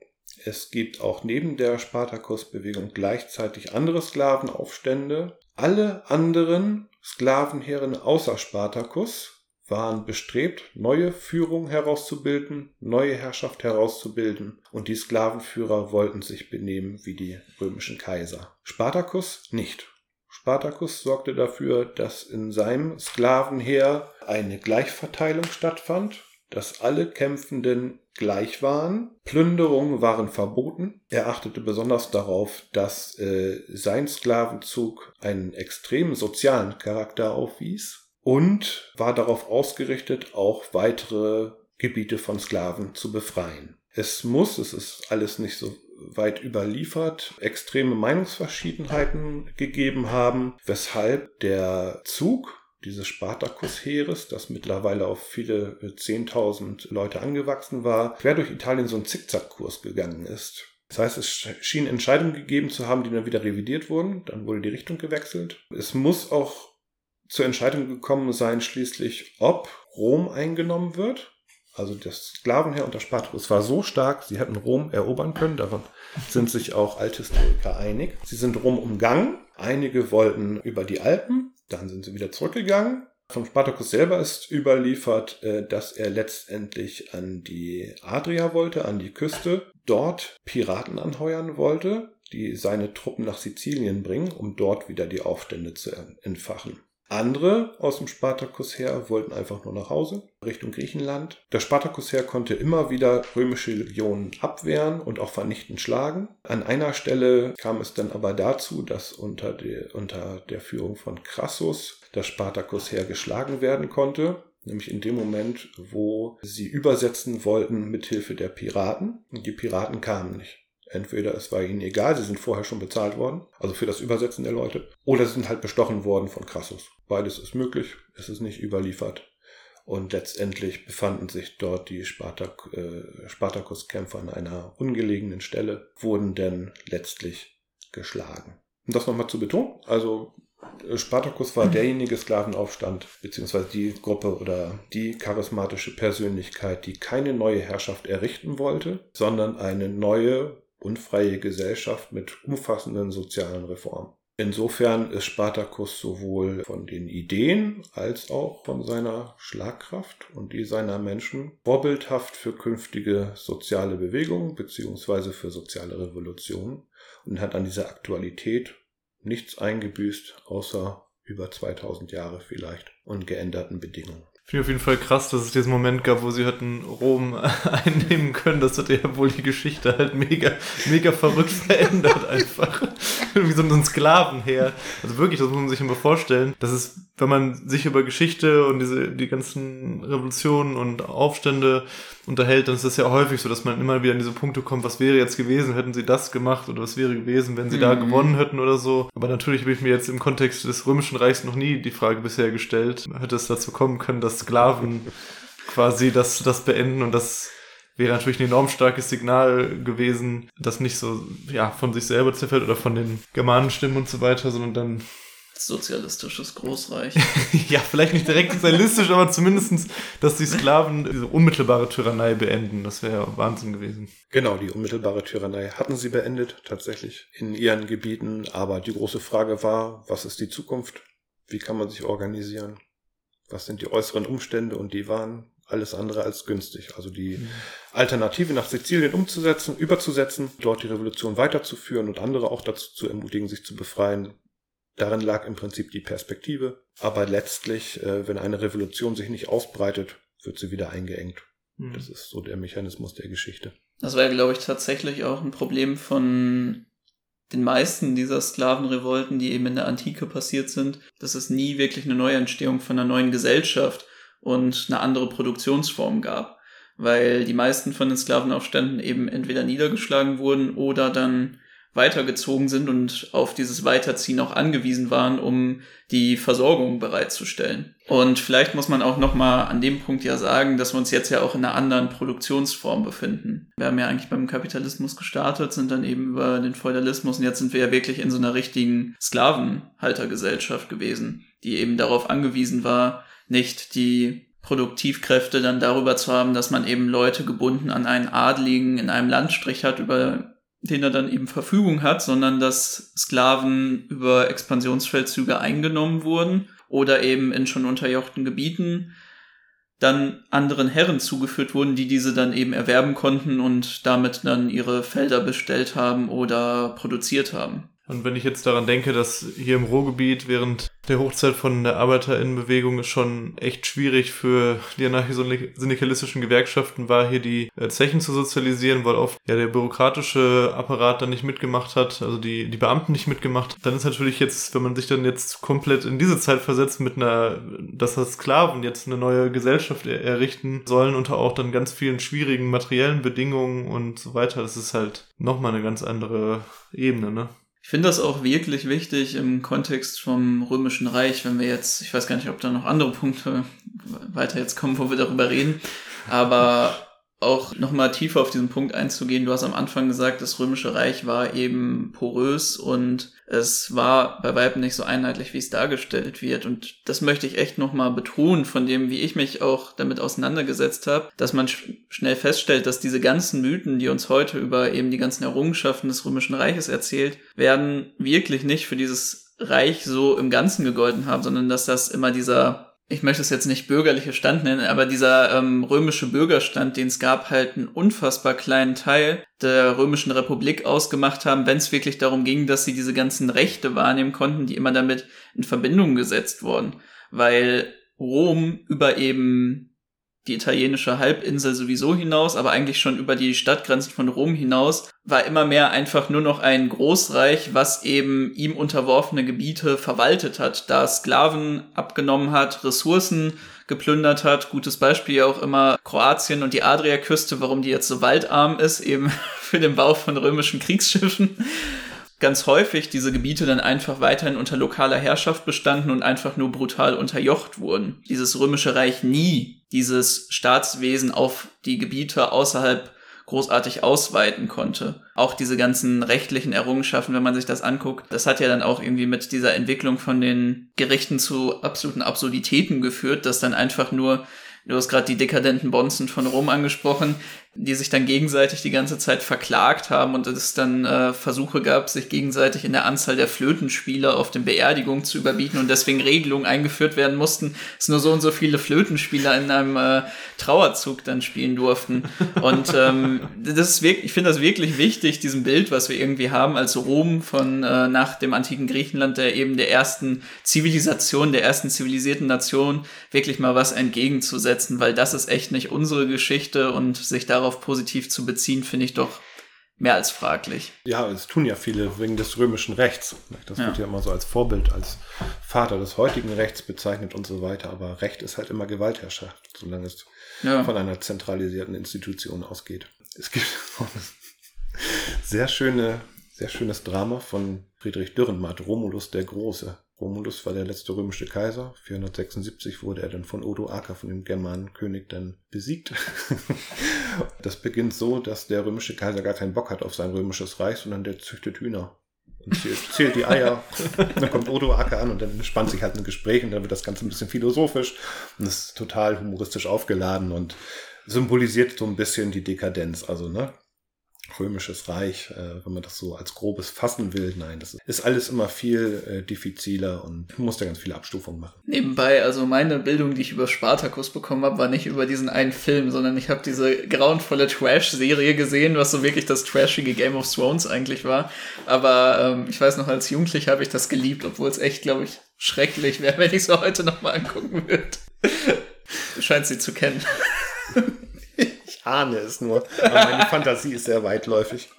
A: Es gibt auch neben der Spartakus-Bewegung gleichzeitig andere Sklavenaufstände. Alle anderen Sklavenherren außer Spartacus waren bestrebt, neue Führung herauszubilden, neue Herrschaft herauszubilden, und die Sklavenführer wollten sich benehmen wie die römischen Kaiser. Spartacus nicht. Spartacus sorgte dafür, dass in seinem Sklavenheer eine Gleichverteilung stattfand, dass alle Kämpfenden gleich waren. Plünderungen waren verboten. Er achtete besonders darauf, dass äh, sein Sklavenzug einen extremen sozialen Charakter aufwies und war darauf ausgerichtet, auch weitere Gebiete von Sklaven zu befreien. Es muss, es ist alles nicht so weit überliefert, extreme Meinungsverschiedenheiten gegeben haben, weshalb der Zug dieses Spartakus-Heeres, das mittlerweile auf viele äh, Zehntausend Leute angewachsen war, quer durch Italien so einen Zickzackkurs gegangen ist. Das heißt, es schien Entscheidungen gegeben zu haben, die dann wieder revidiert wurden. Dann wurde die Richtung gewechselt. Es muss auch zur Entscheidung gekommen sein, schließlich, ob Rom eingenommen wird. Also das Sklavenheer unter Spartacus war so stark, sie hätten Rom erobern können. Daran sind sich auch Althistoriker einig. Sie sind Rom umgangen. Einige wollten über die Alpen, dann sind sie wieder zurückgegangen. Von Spartacus selber ist überliefert, äh, dass er letztendlich an die Adria wollte, an die Küste, dort Piraten anheuern wollte, die seine Truppen nach Sizilien bringen, um dort wieder die Aufstände zu entfachen. Andere aus dem Spartakusheer wollten einfach nur nach Hause, Richtung Griechenland. Der Spartakusheer konnte immer wieder römische Legionen abwehren und auch vernichtend schlagen. An einer Stelle kam es dann aber dazu, dass unter, der, unter der Führung von Crassus das Spartakusheer geschlagen werden konnte nämlich in dem Moment, wo sie übersetzen wollten mit Hilfe der Piraten und die Piraten kamen nicht. Entweder es war ihnen egal, sie sind vorher schon bezahlt worden, also für das Übersetzen der Leute, oder sie sind halt bestochen worden von Crassus. Beides ist möglich, es ist nicht überliefert. Und letztendlich befanden sich dort die Spartak, äh, Spartakus-Kämpfer an einer ungelegenen Stelle, wurden denn letztlich geschlagen. Um das nochmal zu betonen, also äh, Spartacus war derjenige Sklavenaufstand, beziehungsweise die Gruppe oder die charismatische Persönlichkeit, die keine neue Herrschaft errichten wollte, sondern eine neue, unfreie Gesellschaft mit umfassenden sozialen Reformen. Insofern ist Spartacus sowohl von den Ideen als auch von seiner Schlagkraft und die seiner Menschen vorbildhaft für künftige soziale Bewegungen beziehungsweise für soziale Revolutionen und hat an dieser Aktualität nichts eingebüßt, außer über 2000 Jahre vielleicht und geänderten Bedingungen.
B: Finde ich auf jeden Fall krass, dass es diesen Moment gab, wo sie hätten Rom einnehmen können. Das hat ja wohl die Geschichte halt mega, mega verrückt verändert einfach. Wie so ein Sklavenheer. Also wirklich, das muss man sich immer vorstellen. Das ist, wenn man sich über Geschichte und diese, die ganzen Revolutionen und Aufstände unterhält, dann ist das ja häufig so, dass man immer wieder an diese Punkte kommt, was wäre jetzt gewesen, hätten sie das gemacht oder was wäre gewesen, wenn sie mhm. da gewonnen hätten oder so. Aber natürlich habe ich mir jetzt im Kontext des Römischen Reichs noch nie die Frage bisher gestellt, hätte es dazu kommen können, dass Sklaven quasi das, das beenden und das wäre natürlich ein enorm starkes Signal gewesen, das nicht so ja von sich selber zerfällt oder von den Germanenstimmen und so weiter, sondern dann
C: sozialistisches Großreich.
B: ja, vielleicht nicht direkt sozialistisch, aber zumindestens, dass die Sklaven diese unmittelbare Tyrannei beenden. Das wäre Wahnsinn gewesen.
A: Genau, die unmittelbare Tyrannei hatten sie beendet, tatsächlich, in ihren Gebieten. Aber die große Frage war, was ist die Zukunft? Wie kann man sich organisieren? Was sind die äußeren Umstände? Und die waren alles andere als günstig. Also die mhm. Alternative nach Sizilien umzusetzen, überzusetzen, dort die Revolution weiterzuführen und andere auch dazu zu ermutigen, sich zu befreien, Darin lag im Prinzip die Perspektive. Aber letztlich, äh, wenn eine Revolution sich nicht ausbreitet, wird sie wieder eingeengt. Mhm. Das ist so der Mechanismus der Geschichte.
C: Das war ja, glaube ich, tatsächlich auch ein Problem von den meisten dieser Sklavenrevolten, die eben in der Antike passiert sind, dass es nie wirklich eine neue Entstehung von einer neuen Gesellschaft und eine andere Produktionsform gab, weil die meisten von den Sklavenaufständen eben entweder niedergeschlagen wurden oder dann weitergezogen sind und auf dieses Weiterziehen auch angewiesen waren, um die Versorgung bereitzustellen. Und vielleicht muss man auch nochmal an dem Punkt ja sagen, dass wir uns jetzt ja auch in einer anderen Produktionsform befinden. Wir haben ja eigentlich beim Kapitalismus gestartet, sind dann eben über den Feudalismus und jetzt sind wir ja wirklich in so einer richtigen Sklavenhaltergesellschaft gewesen, die eben darauf angewiesen war, nicht die Produktivkräfte dann darüber zu haben, dass man eben Leute gebunden an einen Adligen in einem Landstrich hat, über den er dann eben Verfügung hat, sondern dass Sklaven über Expansionsfeldzüge eingenommen wurden oder eben in schon unterjochten Gebieten dann anderen Herren zugeführt wurden, die diese dann eben erwerben konnten und damit dann ihre Felder bestellt haben oder produziert haben.
B: Und wenn ich jetzt daran denke, dass hier im Ruhrgebiet während der Hochzeit von der Arbeiterinnenbewegung schon echt schwierig für die anarchosyndikalistischen Gewerkschaften war, hier die äh, Zechen zu sozialisieren, weil oft ja der bürokratische Apparat dann nicht mitgemacht hat, also die, die Beamten nicht mitgemacht. Dann ist natürlich jetzt, wenn man sich dann jetzt komplett in diese Zeit versetzt mit einer, dass das Sklaven jetzt eine neue Gesellschaft er errichten sollen unter auch dann ganz vielen schwierigen materiellen Bedingungen und so weiter, das ist halt nochmal eine ganz andere Ebene, ne?
C: Ich finde das auch wirklich wichtig im Kontext vom Römischen Reich, wenn wir jetzt, ich weiß gar nicht, ob da noch andere Punkte weiter jetzt kommen, wo wir darüber reden, aber auch nochmal tiefer auf diesen Punkt einzugehen. Du hast am Anfang gesagt, das Römische Reich war eben porös und es war bei Weitem nicht so einheitlich, wie es dargestellt wird. Und das möchte ich echt nochmal betonen, von dem, wie ich mich auch damit auseinandergesetzt habe, dass man sch schnell feststellt, dass diese ganzen Mythen, die uns heute über eben die ganzen Errungenschaften des Römischen Reiches erzählt, werden wirklich nicht für dieses Reich so im Ganzen gegolten haben, sondern dass das immer dieser ich möchte es jetzt nicht bürgerliche Stand nennen, aber dieser ähm, römische Bürgerstand, den es gab, halt einen unfassbar kleinen Teil der römischen Republik ausgemacht haben, wenn es wirklich darum ging, dass sie diese ganzen Rechte wahrnehmen konnten, die immer damit in Verbindung gesetzt wurden. Weil Rom über eben die italienische Halbinsel sowieso hinaus, aber eigentlich schon über die Stadtgrenzen von Rom hinaus, war immer mehr einfach nur noch ein Großreich, was eben ihm unterworfene Gebiete verwaltet hat, da Sklaven abgenommen hat, Ressourcen geplündert hat. Gutes Beispiel auch immer Kroatien und die Adriaküste, warum die jetzt so waldarm ist, eben für den Bau von römischen Kriegsschiffen ganz häufig diese Gebiete dann einfach weiterhin unter lokaler Herrschaft bestanden und einfach nur brutal unterjocht wurden. Dieses römische Reich nie dieses Staatswesen auf die Gebiete außerhalb großartig ausweiten konnte. Auch diese ganzen rechtlichen Errungenschaften, wenn man sich das anguckt, das hat ja dann auch irgendwie mit dieser Entwicklung von den Gerichten zu absoluten Absurditäten geführt, dass dann einfach nur Du hast gerade die dekadenten Bonzen von Rom angesprochen, die sich dann gegenseitig die ganze Zeit verklagt haben und es dann äh, Versuche gab, sich gegenseitig in der Anzahl der Flötenspieler auf den Beerdigungen zu überbieten und deswegen Regelungen eingeführt werden mussten, dass nur so und so viele Flötenspieler in einem äh, Trauerzug dann spielen durften. Und ähm, das ist wirklich, ich finde das wirklich wichtig, diesem Bild, was wir irgendwie haben als Rom von äh, nach dem antiken Griechenland, der eben der ersten Zivilisation, der ersten zivilisierten Nation, wirklich mal was entgegenzusetzen, weil das ist echt nicht unsere Geschichte und sich darauf darauf positiv zu beziehen, finde ich doch mehr als fraglich.
A: Ja, es tun ja viele wegen des römischen Rechts. Das ja. wird ja immer so als Vorbild, als Vater des heutigen Rechts bezeichnet und so weiter. Aber Recht ist halt immer Gewaltherrschaft, solange es ja. von einer zentralisierten Institution ausgeht. Es gibt sehr schöne, sehr schönes Drama von Friedrich Dürrenmatt, Romulus der Große. Romulus war der letzte römische Kaiser. 476 wurde er dann von Odo Aker, von dem Germanenkönig, dann besiegt. das beginnt so, dass der römische Kaiser gar keinen Bock hat auf sein römisches Reich, sondern der züchtet Hühner und zählt, zählt die Eier. dann kommt Odo Aker an und dann spannt sich halt ein Gespräch und dann wird das Ganze ein bisschen philosophisch und ist total humoristisch aufgeladen und symbolisiert so ein bisschen die Dekadenz. Also, ne? Römisches Reich, äh, wenn man das so als grobes fassen will. Nein, das ist alles immer viel äh, diffiziler und muss da ganz viele Abstufungen machen.
C: Nebenbei, also meine Bildung, die ich über Spartacus bekommen habe, war nicht über diesen einen Film, sondern ich habe diese grauenvolle Trash-Serie gesehen, was so wirklich das trashige Game of Thrones eigentlich war. Aber ähm, ich weiß noch, als Jugendlicher habe ich das geliebt, obwohl es echt, glaube ich, schrecklich wäre, wenn ich es heute nochmal angucken würde. du scheinst sie zu kennen
A: ahne es nur. Aber meine Fantasie ist sehr weitläufig.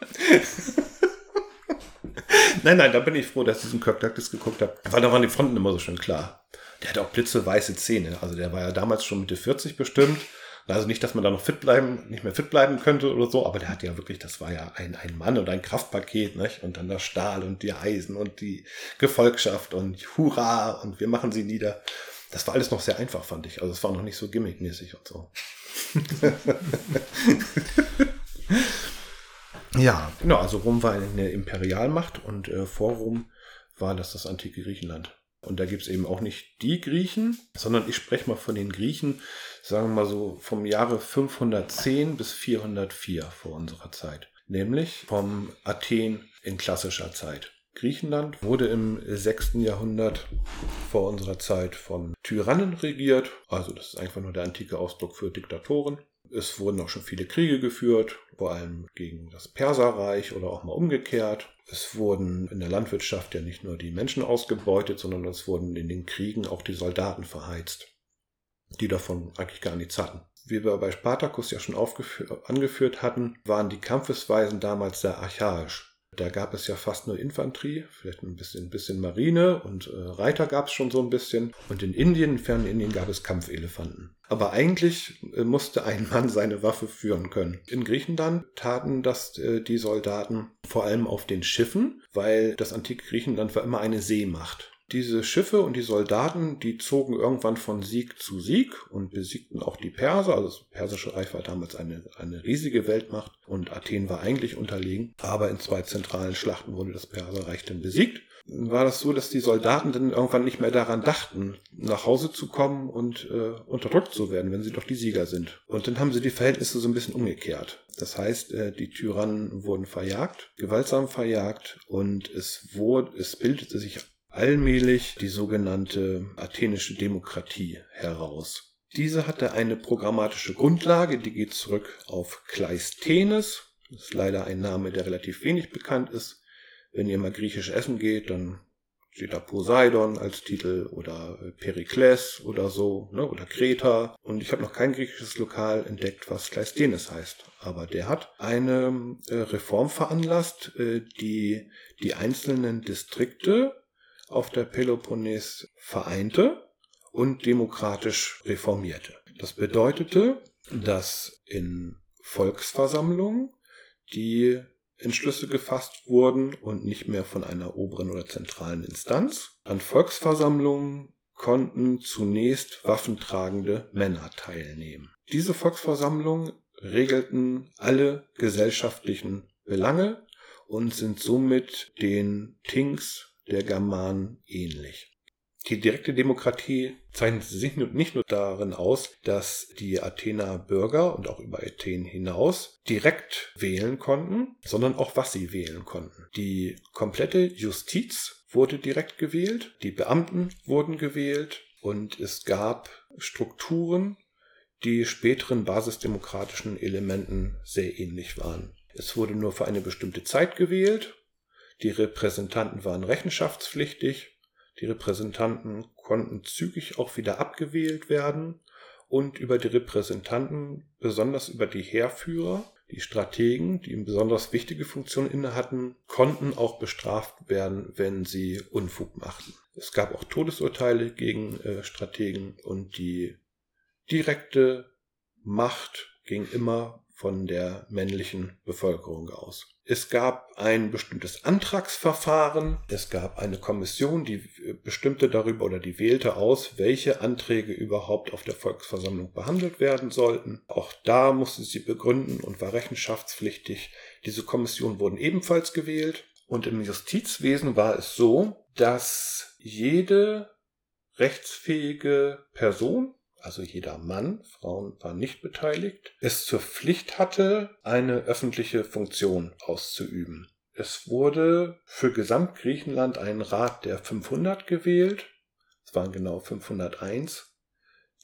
A: nein, nein, da bin ich froh, dass ich diesen Kirk Douglas geguckt habe, weil da waren die Fronten immer so schön klar. Der hatte auch blitzeweiße Zähne. Also der war ja damals schon Mitte 40 bestimmt. Also nicht, dass man da noch fit bleiben, nicht mehr fit bleiben könnte oder so, aber der hat ja wirklich, das war ja ein, ein Mann und ein Kraftpaket, nicht? Und dann der Stahl und die Eisen und die Gefolgschaft und Hurra und wir machen sie nieder. Das war alles noch sehr einfach, fand ich. Also es war noch nicht so gimmickmäßig und so. ja, genau, also Rom war eine Imperialmacht und äh, vor Rom war das das antike Griechenland. Und da gibt es eben auch nicht die Griechen, sondern ich spreche mal von den Griechen, sagen wir mal so vom Jahre 510 bis 404 vor unserer Zeit. Nämlich vom Athen in klassischer Zeit. Griechenland wurde im 6. Jahrhundert vor unserer Zeit von Tyrannen regiert. Also das ist einfach nur der antike Ausdruck für Diktatoren. Es wurden auch schon viele Kriege geführt, vor allem gegen das Perserreich oder auch mal umgekehrt. Es wurden in der Landwirtschaft ja nicht nur die Menschen ausgebeutet, sondern es wurden in den Kriegen auch die Soldaten verheizt, die davon eigentlich gar nichts hatten. Wie wir bei Spartacus ja schon angeführt hatten, waren die Kampfesweisen damals sehr archaisch. Da gab es ja fast nur Infanterie, vielleicht ein bisschen, ein bisschen Marine und äh, Reiter gab es schon so ein bisschen. Und in Indien, in fernen Indien, gab es Kampfelefanten. Aber eigentlich äh, musste ein Mann seine Waffe führen können. In Griechenland taten das äh, die Soldaten vor allem auf den Schiffen, weil das antike Griechenland war immer eine Seemacht. Diese Schiffe und die Soldaten, die zogen irgendwann von Sieg zu Sieg und besiegten auch die Perser. Also das persische Reich war damals eine, eine riesige Weltmacht und Athen war eigentlich unterlegen. Aber in zwei zentralen Schlachten wurde das Perserreich dann besiegt. War das so, dass die Soldaten dann irgendwann nicht mehr daran dachten, nach Hause zu kommen und äh, unterdrückt zu werden, wenn sie doch die Sieger sind. Und dann haben sie die Verhältnisse so ein bisschen umgekehrt. Das heißt, äh, die Tyrannen wurden verjagt, gewaltsam verjagt und es wurde, es bildete sich allmählich die sogenannte athenische Demokratie heraus. Diese hatte eine programmatische Grundlage, die geht zurück auf Kleisthenes. Das ist leider ein Name, der relativ wenig bekannt ist. Wenn ihr mal griechisch essen geht, dann steht da Poseidon als Titel oder Perikles oder so, ne, oder Kreta. Und ich habe noch kein griechisches Lokal entdeckt, was Kleisthenes heißt. Aber der hat eine äh, Reform veranlasst, äh, die die einzelnen Distrikte auf der Peloponnes vereinte und demokratisch reformierte. Das bedeutete, dass in Volksversammlungen die Entschlüsse gefasst wurden und nicht mehr von einer oberen oder zentralen Instanz. An Volksversammlungen konnten zunächst waffentragende Männer teilnehmen. Diese Volksversammlungen regelten alle gesellschaftlichen Belange und sind somit den Tings der Germanen ähnlich. Die direkte Demokratie zeichnet sich nicht nur darin aus, dass die Athener Bürger und auch über Athen hinaus direkt wählen konnten, sondern auch was sie wählen konnten. Die komplette Justiz wurde direkt gewählt, die Beamten wurden gewählt und es gab Strukturen, die späteren basisdemokratischen Elementen sehr ähnlich waren. Es wurde nur für eine bestimmte Zeit gewählt die Repräsentanten waren rechenschaftspflichtig. Die Repräsentanten konnten zügig auch wieder abgewählt werden. Und über die Repräsentanten, besonders über die Heerführer, die Strategen, die eine besonders wichtige Funktion inne hatten, konnten auch bestraft werden, wenn sie Unfug machten. Es gab auch Todesurteile gegen äh, Strategen und die direkte Macht ging immer von der männlichen Bevölkerung aus. Es gab ein bestimmtes Antragsverfahren. Es gab eine Kommission, die bestimmte darüber oder die wählte aus, welche Anträge überhaupt auf der Volksversammlung behandelt werden sollten. Auch da musste sie begründen und war rechenschaftspflichtig. Diese Kommission wurden ebenfalls gewählt. Und im Justizwesen war es so, dass jede rechtsfähige Person also jeder Mann, Frauen waren nicht beteiligt, es zur Pflicht hatte, eine öffentliche Funktion auszuüben. Es wurde für Gesamtgriechenland ein Rat der 500 gewählt, es waren genau 501,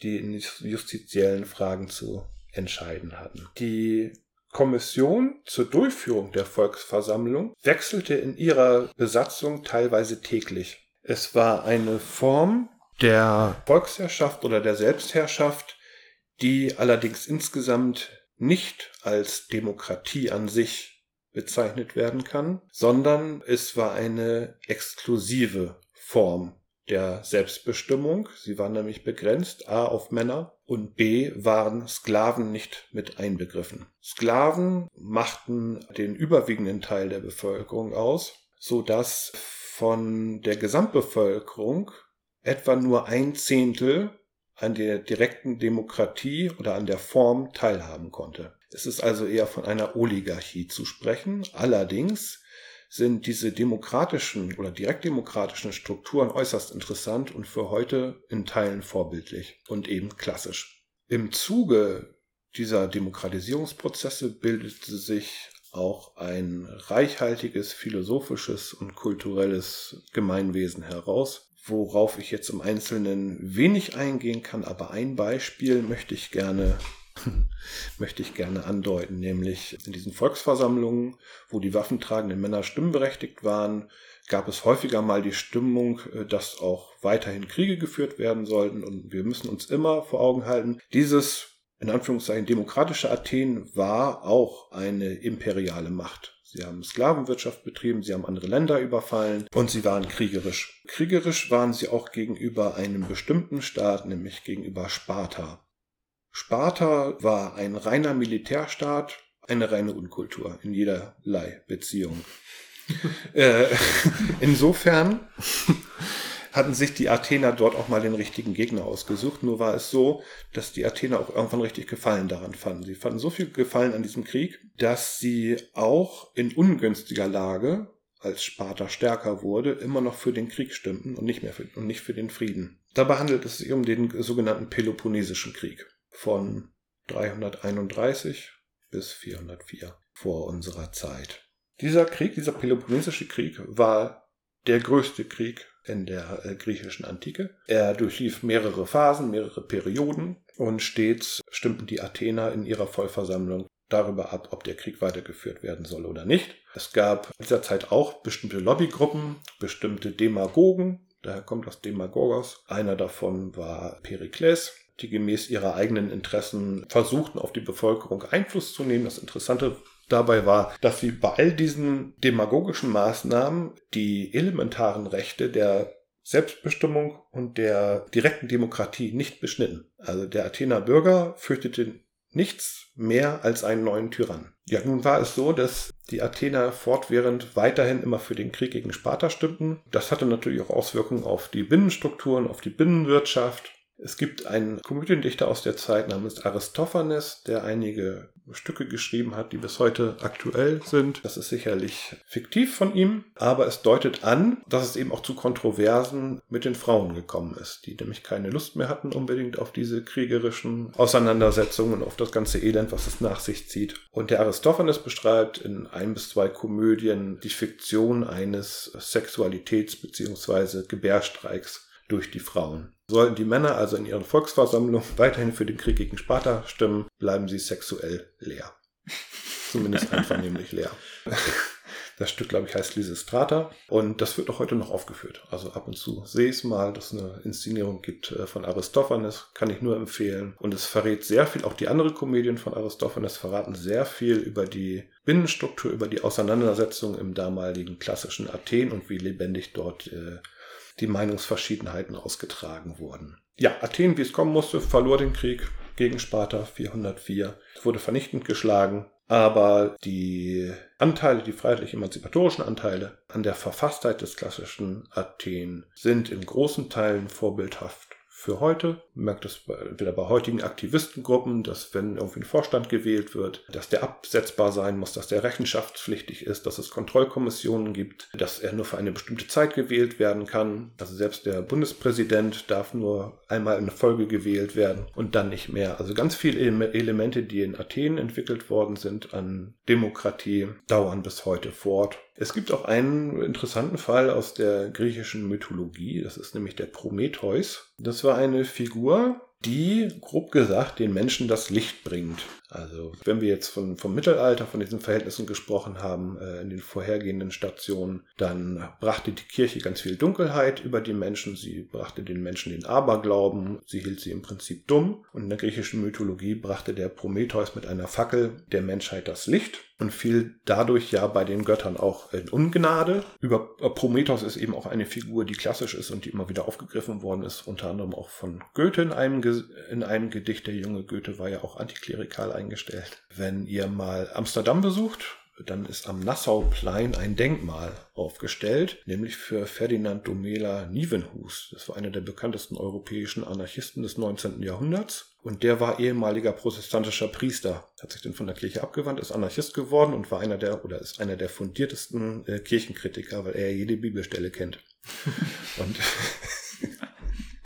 A: die in justiziellen Fragen zu entscheiden hatten. Die Kommission zur Durchführung der Volksversammlung wechselte in ihrer Besatzung teilweise täglich. Es war eine Form der Volksherrschaft oder der Selbstherrschaft, die allerdings insgesamt nicht als Demokratie an sich bezeichnet werden kann, sondern es war eine exklusive Form der Selbstbestimmung. Sie war nämlich begrenzt a auf Männer und b waren Sklaven nicht mit einbegriffen. Sklaven machten den überwiegenden Teil der Bevölkerung aus, so dass von der Gesamtbevölkerung etwa nur ein Zehntel an der direkten Demokratie oder an der Form teilhaben konnte. Es ist also eher von einer Oligarchie zu sprechen. Allerdings sind diese demokratischen oder direktdemokratischen Strukturen äußerst interessant und für heute in Teilen vorbildlich und eben klassisch. Im Zuge dieser Demokratisierungsprozesse bildete sich auch ein reichhaltiges philosophisches und kulturelles Gemeinwesen heraus, worauf ich jetzt im Einzelnen wenig eingehen kann, aber ein Beispiel möchte ich gerne möchte ich gerne andeuten, nämlich in diesen Volksversammlungen, wo die waffentragenden Männer stimmberechtigt waren, gab es häufiger mal die Stimmung, äh, dass auch weiterhin Kriege geführt werden sollten und wir müssen uns immer vor Augen halten, dieses in Anführungszeichen demokratische Athen war auch eine imperiale Macht. Sie haben Sklavenwirtschaft betrieben, sie haben andere Länder überfallen und sie waren kriegerisch. Kriegerisch waren sie auch gegenüber einem bestimmten Staat, nämlich gegenüber Sparta. Sparta war ein reiner Militärstaat, eine reine Unkultur in jederlei Beziehung. äh, insofern hatten sich die Athener dort auch mal den richtigen Gegner ausgesucht. Nur war es so, dass die Athener auch irgendwann richtig Gefallen daran fanden. Sie fanden so viel Gefallen an diesem Krieg, dass sie auch in ungünstiger Lage, als Sparta stärker wurde, immer noch für den Krieg stimmten und nicht mehr für, und nicht für den Frieden. Dabei handelt es sich um den sogenannten Peloponnesischen Krieg von 331 bis 404 vor unserer Zeit. Dieser Krieg, dieser Peloponnesische Krieg, war der größte Krieg in der äh, griechischen Antike. Er durchlief mehrere Phasen, mehrere Perioden und stets stimmten die Athener in ihrer Vollversammlung darüber ab, ob der Krieg weitergeführt werden soll oder nicht. Es gab in dieser Zeit auch bestimmte Lobbygruppen, bestimmte Demagogen, daher kommt das Demagogos. Einer davon war Perikles, die gemäß ihrer eigenen Interessen versuchten, auf die Bevölkerung Einfluss zu nehmen. Das Interessante dabei war, dass sie bei all diesen demagogischen Maßnahmen die elementaren Rechte der Selbstbestimmung und der direkten Demokratie nicht beschnitten. Also der Athener Bürger fürchtete nichts mehr als einen neuen Tyrann. Ja, nun war es so, dass die Athener fortwährend weiterhin immer für den Krieg gegen Sparta stimmten. Das hatte natürlich auch Auswirkungen auf die Binnenstrukturen, auf die Binnenwirtschaft es gibt einen Komödiendichter aus der Zeit namens Aristophanes, der einige Stücke geschrieben hat, die bis heute aktuell sind. Das ist sicherlich fiktiv von ihm, aber es deutet an, dass es eben auch zu Kontroversen mit den Frauen gekommen ist, die nämlich keine Lust mehr hatten unbedingt auf diese kriegerischen Auseinandersetzungen und auf das ganze Elend, was es nach sich zieht. Und der Aristophanes beschreibt in ein bis zwei Komödien die Fiktion eines Sexualitäts- bzw. Gebärstreiks durch die Frauen. Sollten die Männer also in ihren Volksversammlungen weiterhin für den Krieg gegen Sparta stimmen, bleiben sie sexuell leer. Zumindest einvernehmlich leer. Das Stück, glaube ich, heißt Lysistrata und das wird auch heute noch aufgeführt. Also ab und zu sehe ich es mal, dass es eine Inszenierung gibt äh, von Aristophanes, kann ich nur empfehlen. Und es verrät sehr viel, auch die anderen Komödien von Aristophanes verraten sehr viel über die Binnenstruktur, über die Auseinandersetzung im damaligen klassischen Athen und wie lebendig dort äh, die Meinungsverschiedenheiten ausgetragen wurden. Ja, Athen, wie es kommen musste, verlor den Krieg gegen Sparta 404, wurde vernichtend geschlagen, aber die Anteile, die freiheitlich-emanzipatorischen Anteile an der Verfasstheit des klassischen Athen sind in großen Teilen vorbildhaft für heute. Merkt es wieder bei heutigen Aktivistengruppen, dass wenn irgendwie ein Vorstand gewählt wird, dass der absetzbar sein muss, dass der rechenschaftspflichtig ist, dass es Kontrollkommissionen gibt, dass er nur für eine bestimmte Zeit gewählt werden kann. Also selbst der Bundespräsident darf nur einmal in Folge gewählt werden und dann nicht mehr. Also ganz viele Elemente, die in Athen entwickelt worden sind an Demokratie, dauern bis heute fort. Es gibt auch einen interessanten Fall aus der griechischen Mythologie, das ist nämlich der Prometheus. Das war eine Figur, die, grob gesagt, den Menschen das Licht bringt. Also wenn wir jetzt von, vom Mittelalter, von diesen Verhältnissen gesprochen haben, äh, in den vorhergehenden Stationen, dann brachte die Kirche ganz viel Dunkelheit über die Menschen, sie brachte den Menschen den Aberglauben, sie hielt sie im Prinzip dumm und in der griechischen Mythologie brachte der Prometheus mit einer Fackel der Menschheit das Licht und fiel dadurch ja bei den Göttern auch in Ungnade. Über äh, Prometheus ist eben auch eine Figur, die klassisch ist und die immer wieder aufgegriffen worden ist, unter anderem auch von Goethe in einem, in einem Gedicht. Der junge Goethe war ja auch antiklerikal eingestellt. Wenn ihr mal Amsterdam besucht, dann ist am Nassauplein ein Denkmal aufgestellt, nämlich für Ferdinand Domela Nieuwenhuis. Das war einer der bekanntesten europäischen Anarchisten des 19. Jahrhunderts. Und der war ehemaliger protestantischer Priester, hat sich dann von der Kirche abgewandt, ist Anarchist geworden und war einer der, oder ist einer der fundiertesten äh, Kirchenkritiker, weil er jede Bibelstelle kennt. und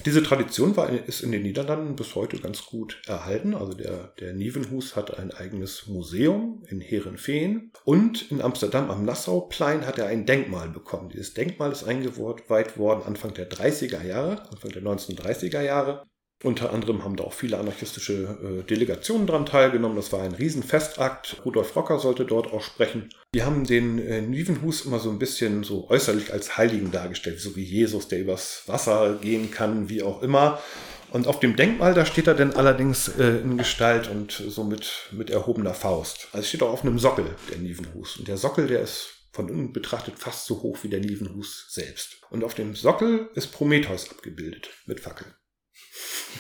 A: Diese Tradition war, ist in den Niederlanden bis heute ganz gut erhalten. Also der, der Nievenhus hat ein eigenes Museum in Herenveen und in Amsterdam am Nassauplein hat er ein Denkmal bekommen. Dieses Denkmal ist eingeweiht worden Anfang der 30er Jahre, Anfang der 1930er Jahre. Unter anderem haben da auch viele anarchistische äh, Delegationen dran teilgenommen. Das war ein Riesenfestakt. Rudolf Rocker sollte dort auch sprechen. Die haben den äh, Nievenhus immer so ein bisschen so äußerlich als Heiligen dargestellt, so wie Jesus, der übers Wasser gehen kann, wie auch immer. Und auf dem Denkmal, da steht er dann allerdings äh, in Gestalt und so mit, mit erhobener Faust. Also steht auch auf einem Sockel, der Nievenhus. Und der Sockel, der ist von unten betrachtet fast so hoch wie der Nievenhus selbst. Und auf dem Sockel ist Prometheus abgebildet mit Fackeln.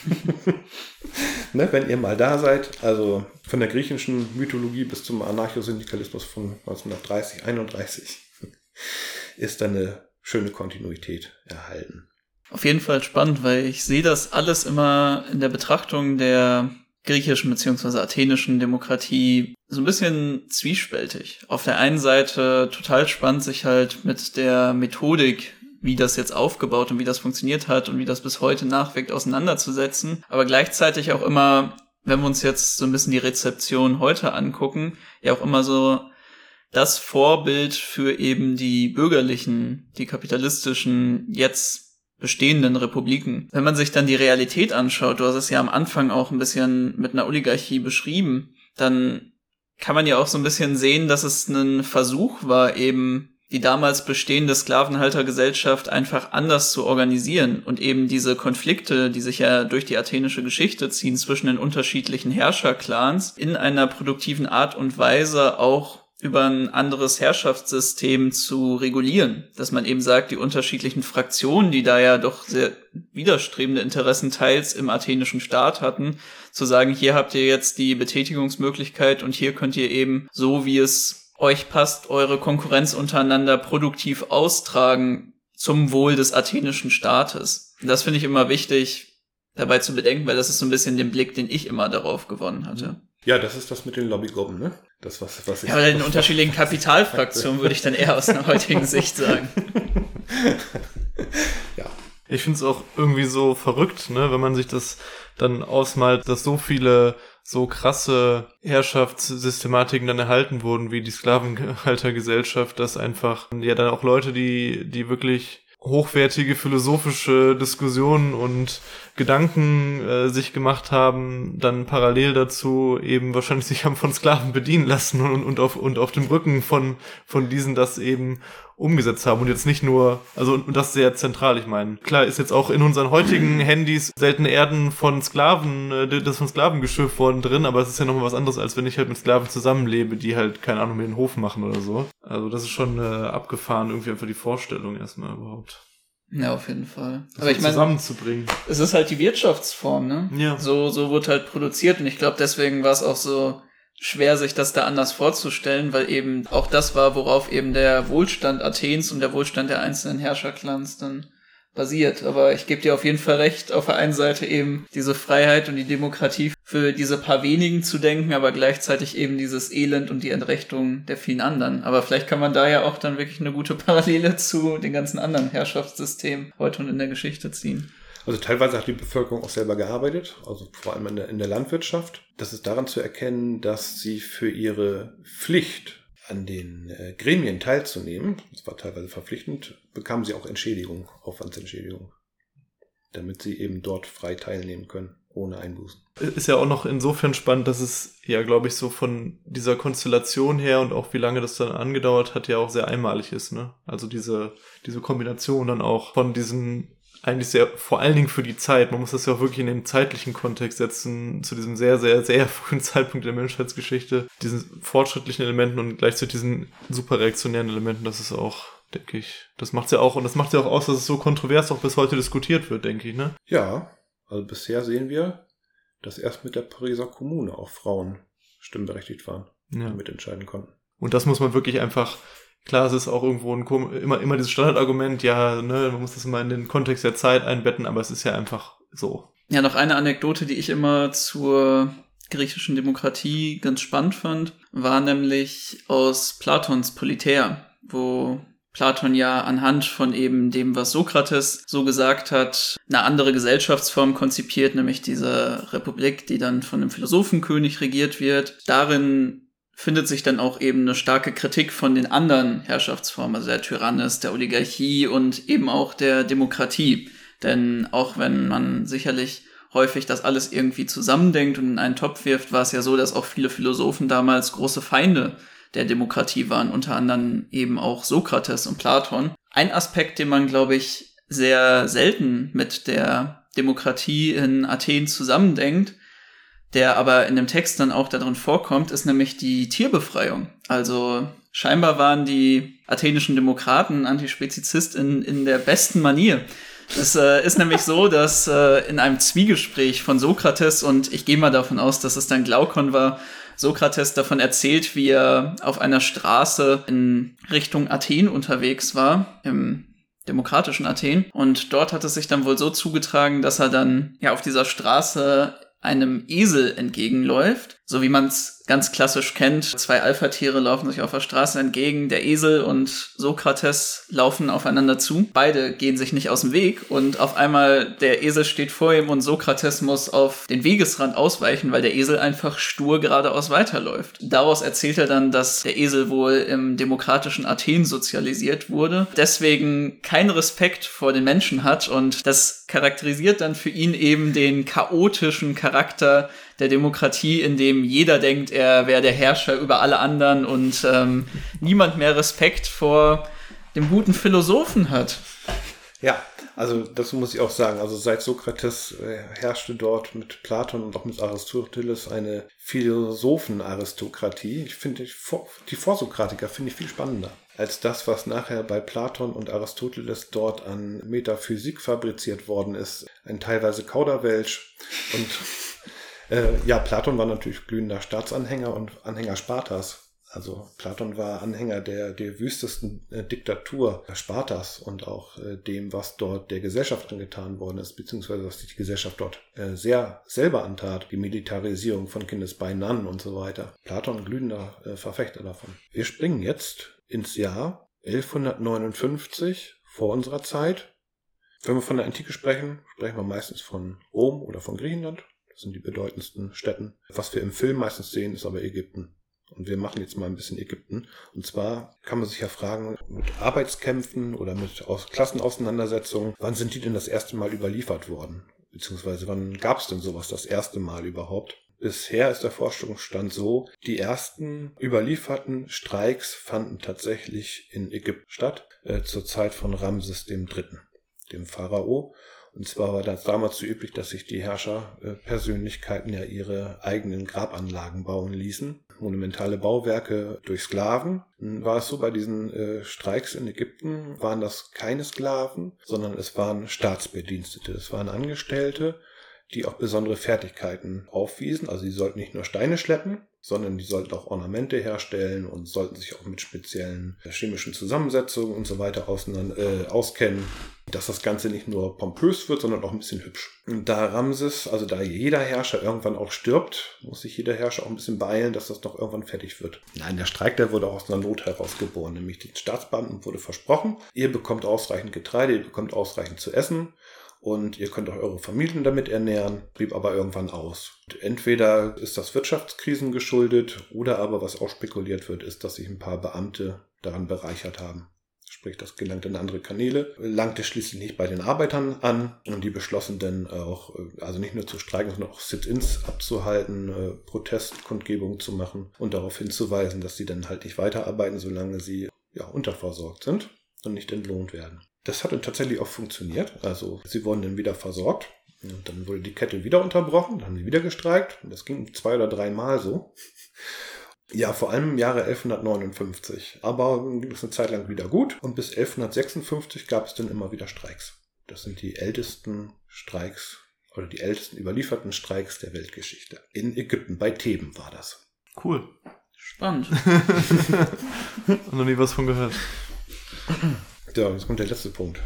A: ne, wenn ihr mal da seid, also von der griechischen Mythologie bis zum Anarchosyndikalismus von 1930, 31, ist da eine schöne Kontinuität erhalten.
C: Auf jeden Fall spannend, weil ich sehe das alles immer in der Betrachtung der griechischen bzw. athenischen Demokratie so ein bisschen zwiespältig. Auf der einen Seite total spannend, sich halt mit der Methodik wie das jetzt aufgebaut und wie das funktioniert hat und wie das bis heute nachwirkt, auseinanderzusetzen. Aber gleichzeitig auch immer, wenn wir uns jetzt so ein bisschen die Rezeption heute angucken, ja auch immer so das Vorbild für eben die bürgerlichen, die kapitalistischen, jetzt bestehenden Republiken. Wenn man sich dann die Realität anschaut, du hast es ja am Anfang auch ein bisschen mit einer Oligarchie beschrieben, dann kann man ja auch so ein bisschen sehen, dass es ein Versuch war, eben die damals bestehende Sklavenhaltergesellschaft einfach anders zu organisieren und eben diese Konflikte, die sich ja durch die athenische Geschichte ziehen zwischen den unterschiedlichen Herrscherclans, in einer produktiven Art und Weise auch über ein anderes Herrschaftssystem zu regulieren. Dass man eben sagt, die unterschiedlichen Fraktionen, die da ja doch sehr widerstrebende Interessen teils im athenischen Staat hatten, zu sagen, hier habt ihr jetzt die Betätigungsmöglichkeit und hier könnt ihr eben so, wie es euch passt, eure Konkurrenz untereinander produktiv austragen zum Wohl des athenischen Staates. Das finde ich immer wichtig dabei zu bedenken, weil das ist so ein bisschen den Blick, den ich immer darauf gewonnen hatte.
A: Ja, das ist das mit den Lobbygruppen, ne? Das, was, was
C: ich. Ja, den unterschiedlichen Kapitalfraktionen würde ich dann eher aus einer heutigen Sicht sagen.
B: ja. Ich finde es auch irgendwie so verrückt, ne, wenn man sich das dann ausmalt, dass so viele so krasse Herrschaftssystematiken dann erhalten wurden, wie die Sklavenhaltergesellschaft, dass einfach ja dann auch Leute, die, die wirklich hochwertige philosophische Diskussionen und Gedanken äh, sich gemacht haben, dann parallel dazu eben wahrscheinlich sich haben von Sklaven bedienen lassen und, und auf und auf dem Rücken von von diesen das eben umgesetzt haben und jetzt nicht nur, also und das sehr zentral, ich meine. Klar ist jetzt auch in unseren heutigen Handys seltene Erden von Sklaven, äh, das von Sklaven geschürft worden drin, aber es ist ja nochmal was anderes, als wenn ich halt mit Sklaven zusammenlebe, die halt, keine Ahnung, mir den Hof machen oder so. Also das ist schon äh, abgefahren, irgendwie einfach die Vorstellung erstmal überhaupt.
C: Ja, auf jeden Fall.
B: Das Aber ich meine, zusammenzubringen.
C: Es ist halt die Wirtschaftsform, ne?
B: Ja.
C: So, so wird halt produziert und ich glaube, deswegen war es auch so schwer, sich das da anders vorzustellen, weil eben auch das war, worauf eben der Wohlstand Athens und der Wohlstand der einzelnen Herrscherclans dann basiert. Aber ich gebe dir auf jeden Fall recht, auf der einen Seite eben diese Freiheit und die Demokratie für diese paar wenigen zu denken, aber gleichzeitig eben dieses Elend und die Entrechtung der vielen anderen. Aber vielleicht kann man da ja auch dann wirklich eine gute Parallele zu den ganzen anderen Herrschaftssystemen heute und in der Geschichte ziehen.
A: Also teilweise hat die Bevölkerung auch selber gearbeitet, also vor allem in der, in der Landwirtschaft. Das ist daran zu erkennen, dass sie für ihre Pflicht an den äh, Gremien teilzunehmen, das war teilweise verpflichtend, bekamen sie auch Entschädigung, Aufwandsentschädigung, damit sie eben dort frei teilnehmen können, ohne Einbußen.
B: Ist ja auch noch insofern spannend, dass es ja, glaube ich, so von dieser Konstellation her und auch wie lange das dann angedauert hat, ja auch sehr einmalig ist, ne? Also diese, diese Kombination dann auch von diesen eigentlich sehr, vor allen Dingen für die Zeit, man muss das ja auch wirklich in den zeitlichen Kontext setzen, zu diesem sehr, sehr, sehr frühen Zeitpunkt der Menschheitsgeschichte, diesen fortschrittlichen Elementen und gleichzeitig diesen super reaktionären Elementen, das ist auch, denke ich, das macht's ja auch, und das macht ja auch aus, dass es so kontrovers auch bis heute diskutiert wird, denke ich, ne?
A: Ja, also bisher sehen wir, dass erst mit der Pariser Kommune auch Frauen stimmberechtigt waren,
B: Ja.
A: mitentscheiden konnten.
B: Und das muss man wirklich einfach, klar, es ist auch irgendwo ein, immer, immer dieses Standardargument, ja, ne, man muss das immer in den Kontext der Zeit einbetten, aber es ist ja einfach so.
C: Ja, noch eine Anekdote, die ich immer zur griechischen Demokratie ganz spannend fand, war nämlich aus Platons Politeia, wo Platon ja anhand von eben dem, was Sokrates so gesagt hat, eine andere Gesellschaftsform konzipiert, nämlich diese Republik, die dann von einem Philosophenkönig regiert wird. Darin findet sich dann auch eben eine starke Kritik von den anderen Herrschaftsformen, also der Tyrannis, der Oligarchie und eben auch der Demokratie. Denn auch wenn man sicherlich häufig das alles irgendwie zusammendenkt und in einen Topf wirft, war es ja so, dass auch viele Philosophen damals große Feinde der Demokratie waren, unter anderem eben auch Sokrates und Platon. Ein Aspekt, den man, glaube ich, sehr selten mit der Demokratie in Athen zusammendenkt, der aber in dem Text dann auch darin vorkommt, ist nämlich die Tierbefreiung. Also scheinbar waren die athenischen Demokraten Antispezizist in, in der besten Manier. Es äh, ist nämlich so, dass äh, in einem Zwiegespräch von Sokrates, und ich gehe mal davon aus, dass es dann Glaukon war, Sokrates davon erzählt, wie er auf einer Straße in Richtung Athen unterwegs war, im demokratischen Athen. Und dort hat es sich dann wohl so zugetragen, dass er dann ja auf dieser Straße einem Esel entgegenläuft, so wie man es ganz klassisch kennt. Zwei Alpha-Tiere laufen sich auf der Straße entgegen, der Esel und Sokrates laufen aufeinander zu. Beide gehen sich nicht aus dem Weg und auf einmal der Esel steht vor ihm und Sokrates muss auf den Wegesrand ausweichen, weil der Esel einfach stur geradeaus weiterläuft. Daraus erzählt er dann, dass der Esel wohl im demokratischen Athen sozialisiert wurde, deswegen keinen Respekt vor den Menschen hat und das charakterisiert dann für ihn eben den chaotischen Charakter der Demokratie, in dem jeder denkt, er wäre der Herrscher über alle anderen und ähm, niemand mehr Respekt vor dem guten Philosophen hat.
A: Ja, also das muss ich auch sagen. Also seit Sokrates äh, herrschte dort mit Platon und auch mit Aristoteles eine Philosophenaristokratie. Ich finde die, Vor die Vorsokratiker finde ich viel spannender als das, was nachher bei Platon und Aristoteles dort an Metaphysik fabriziert worden ist. Ein teilweise Kauderwelsch und äh, ja, Platon war natürlich glühender Staatsanhänger und Anhänger Spartas. Also Platon war Anhänger der, der wüstesten äh, Diktatur Spartas und auch äh, dem, was dort der Gesellschaft angetan worden ist, beziehungsweise was sich die Gesellschaft dort äh, sehr selber antat, die Militarisierung von Kindesbeinen und so weiter. Platon glühender äh, Verfechter davon. Wir springen jetzt ins Jahr 1159 vor unserer Zeit. Wenn wir von der Antike sprechen, sprechen wir meistens von Rom oder von Griechenland. Sind die bedeutendsten Städten. Was wir im Film meistens sehen, ist aber Ägypten. Und wir machen jetzt mal ein bisschen Ägypten. Und zwar kann man sich ja fragen, mit Arbeitskämpfen oder mit Aus Klassenauseinandersetzungen, wann sind die denn das erste Mal überliefert worden? Beziehungsweise wann gab es denn sowas das erste Mal überhaupt? Bisher ist der Forschungsstand so, die ersten überlieferten Streiks fanden tatsächlich in Ägypten statt, äh, zur Zeit von Ramses III., dem Pharao. Und zwar war das damals so üblich, dass sich die Herrscherpersönlichkeiten ja ihre eigenen Grabanlagen bauen ließen. Monumentale Bauwerke durch Sklaven. War es so, bei diesen äh, Streiks in Ägypten waren das keine Sklaven, sondern es waren Staatsbedienstete. Es waren Angestellte, die auch besondere Fertigkeiten aufwiesen. Also sie sollten nicht nur Steine schleppen, sondern die sollten auch Ornamente herstellen und sollten sich auch mit speziellen chemischen Zusammensetzungen und so weiter auseinander, äh, auskennen, dass das Ganze nicht nur pompös wird, sondern auch ein bisschen hübsch. Da Ramses, also da jeder Herrscher irgendwann auch stirbt, muss sich jeder Herrscher auch ein bisschen beeilen, dass das noch irgendwann fertig wird. Nein, der Streik, der wurde auch aus einer Not herausgeboren, nämlich den Staatsbeamten wurde versprochen, ihr bekommt ausreichend Getreide, ihr bekommt ausreichend zu essen, und ihr könnt auch eure Familien damit ernähren, blieb aber irgendwann aus. Entweder ist das Wirtschaftskrisen geschuldet oder aber was auch spekuliert wird, ist, dass sich ein paar Beamte daran bereichert haben. Sprich, das gelangt in andere Kanäle, langte schließlich nicht bei den Arbeitern an und die beschlossen dann auch, also nicht nur zu streiken, sondern auch Sit-ins abzuhalten, Protestkundgebungen zu machen und darauf hinzuweisen, dass sie dann halt nicht weiterarbeiten, solange sie ja unterversorgt sind und nicht entlohnt werden. Das hat dann tatsächlich auch funktioniert. Also sie wurden dann wieder versorgt. Und dann wurde die Kette wieder unterbrochen, dann haben sie wieder gestreikt. Und das ging zwei oder dreimal so. Ja, vor allem im Jahre 1159. Aber ging es eine Zeit lang wieder gut. Und bis 1156 gab es dann immer wieder Streiks. Das sind die ältesten Streiks oder die ältesten überlieferten Streiks der Weltgeschichte. In Ägypten, bei Theben war das.
B: Cool.
C: Spannend.
B: noch nie was von gehört.
A: Ja, jetzt kommt der letzte Punkt.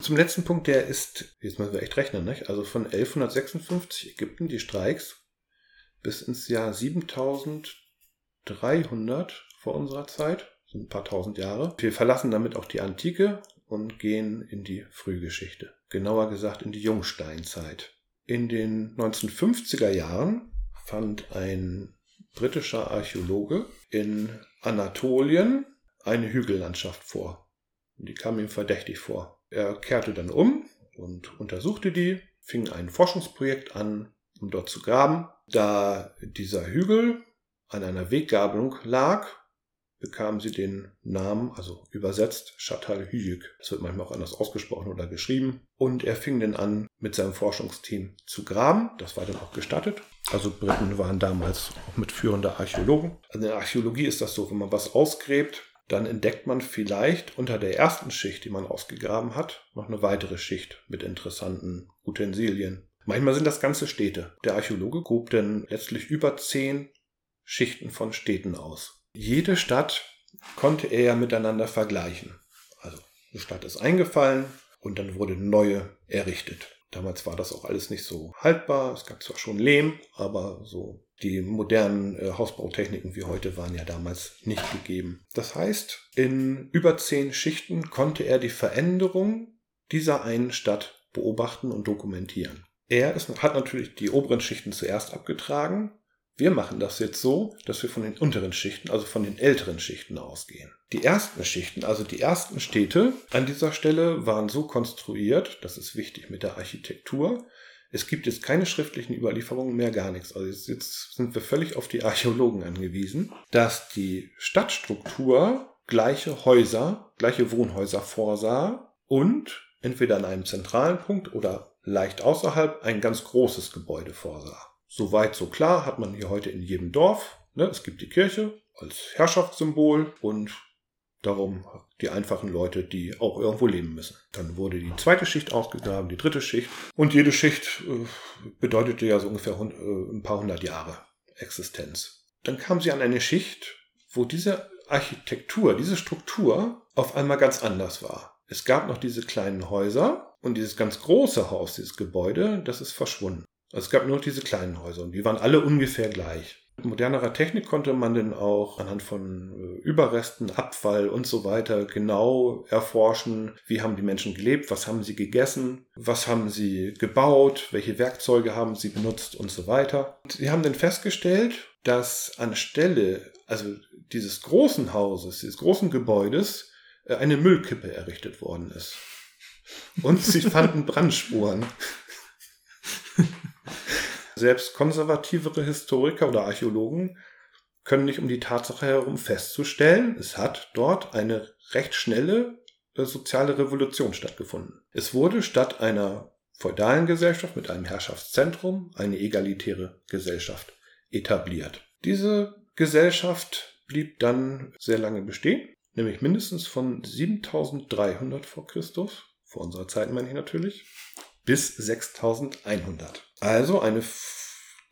A: Zum letzten Punkt, der ist, jetzt müssen wir echt rechnen, nicht? Also von 1156 Ägypten die Streiks bis ins Jahr 7300 vor unserer Zeit, sind ein paar tausend Jahre. Wir verlassen damit auch die Antike und gehen in die Frühgeschichte. Genauer gesagt in die Jungsteinzeit. In den 1950er Jahren fand ein britischer Archäologe in Anatolien eine Hügellandschaft vor. Die kam ihm verdächtig vor. Er kehrte dann um und untersuchte die, fing ein Forschungsprojekt an, um dort zu graben. Da dieser Hügel an einer Weggabelung lag, bekam sie den Namen, also übersetzt Chatal Hüyük. Das wird manchmal auch anders ausgesprochen oder geschrieben. Und er fing dann an, mit seinem Forschungsteam zu graben. Das war dann auch gestattet. Also Briten waren damals auch mitführende Archäologen. Also in der Archäologie ist das so, wenn man was ausgräbt, dann entdeckt man vielleicht unter der ersten Schicht, die man ausgegraben hat, noch eine weitere Schicht mit interessanten Utensilien. Manchmal sind das ganze Städte. Der Archäologe grub dann letztlich über zehn Schichten von Städten aus. Jede Stadt konnte er ja miteinander vergleichen. Also eine Stadt ist eingefallen und dann wurde neue errichtet. Damals war das auch alles nicht so haltbar. Es gab zwar schon Lehm, aber so die modernen äh, Hausbautechniken wie heute waren ja damals nicht gegeben. Das heißt, in über zehn Schichten konnte er die Veränderung dieser einen Stadt beobachten und dokumentieren. Er ist, hat natürlich die oberen Schichten zuerst abgetragen wir machen das jetzt so, dass wir von den unteren Schichten, also von den älteren Schichten ausgehen. Die ersten Schichten, also die ersten Städte an dieser Stelle waren so konstruiert, das ist wichtig mit der Architektur. Es gibt jetzt keine schriftlichen Überlieferungen mehr, gar nichts. Also jetzt sind wir völlig auf die Archäologen angewiesen, dass die Stadtstruktur gleiche Häuser, gleiche Wohnhäuser vorsah und entweder an einem zentralen Punkt oder leicht außerhalb ein ganz großes Gebäude vorsah. Soweit so klar hat man hier heute in jedem Dorf. Ne? Es gibt die Kirche als Herrschaftssymbol und darum die einfachen Leute, die auch irgendwo leben müssen. Dann wurde die zweite Schicht ausgegraben, die dritte Schicht. Und jede Schicht äh, bedeutete ja so ungefähr äh, ein paar hundert Jahre Existenz. Dann kam sie an eine Schicht, wo diese Architektur, diese Struktur auf einmal ganz anders war. Es gab noch diese kleinen Häuser und dieses ganz große Haus, dieses Gebäude, das ist verschwunden. Also es gab nur diese kleinen Häuser und die waren alle ungefähr gleich. Mit modernerer Technik konnte man dann auch anhand von äh, Überresten, Abfall und so weiter genau erforschen, wie haben die Menschen gelebt, was haben sie gegessen, was haben sie gebaut, welche Werkzeuge haben sie benutzt und so weiter. Und sie haben dann festgestellt, dass anstelle, also dieses großen Hauses, dieses großen Gebäudes, äh, eine Müllkippe errichtet worden ist. Und sie fanden Brandspuren. Selbst konservativere Historiker oder Archäologen können nicht um die Tatsache herum festzustellen, es hat dort eine recht schnelle äh, soziale Revolution stattgefunden. Es wurde statt einer feudalen Gesellschaft mit einem Herrschaftszentrum eine egalitäre Gesellschaft etabliert. Diese Gesellschaft blieb dann sehr lange bestehen, nämlich mindestens von 7300 vor Christus, vor unserer Zeit meine ich natürlich, bis 6100. Also eine,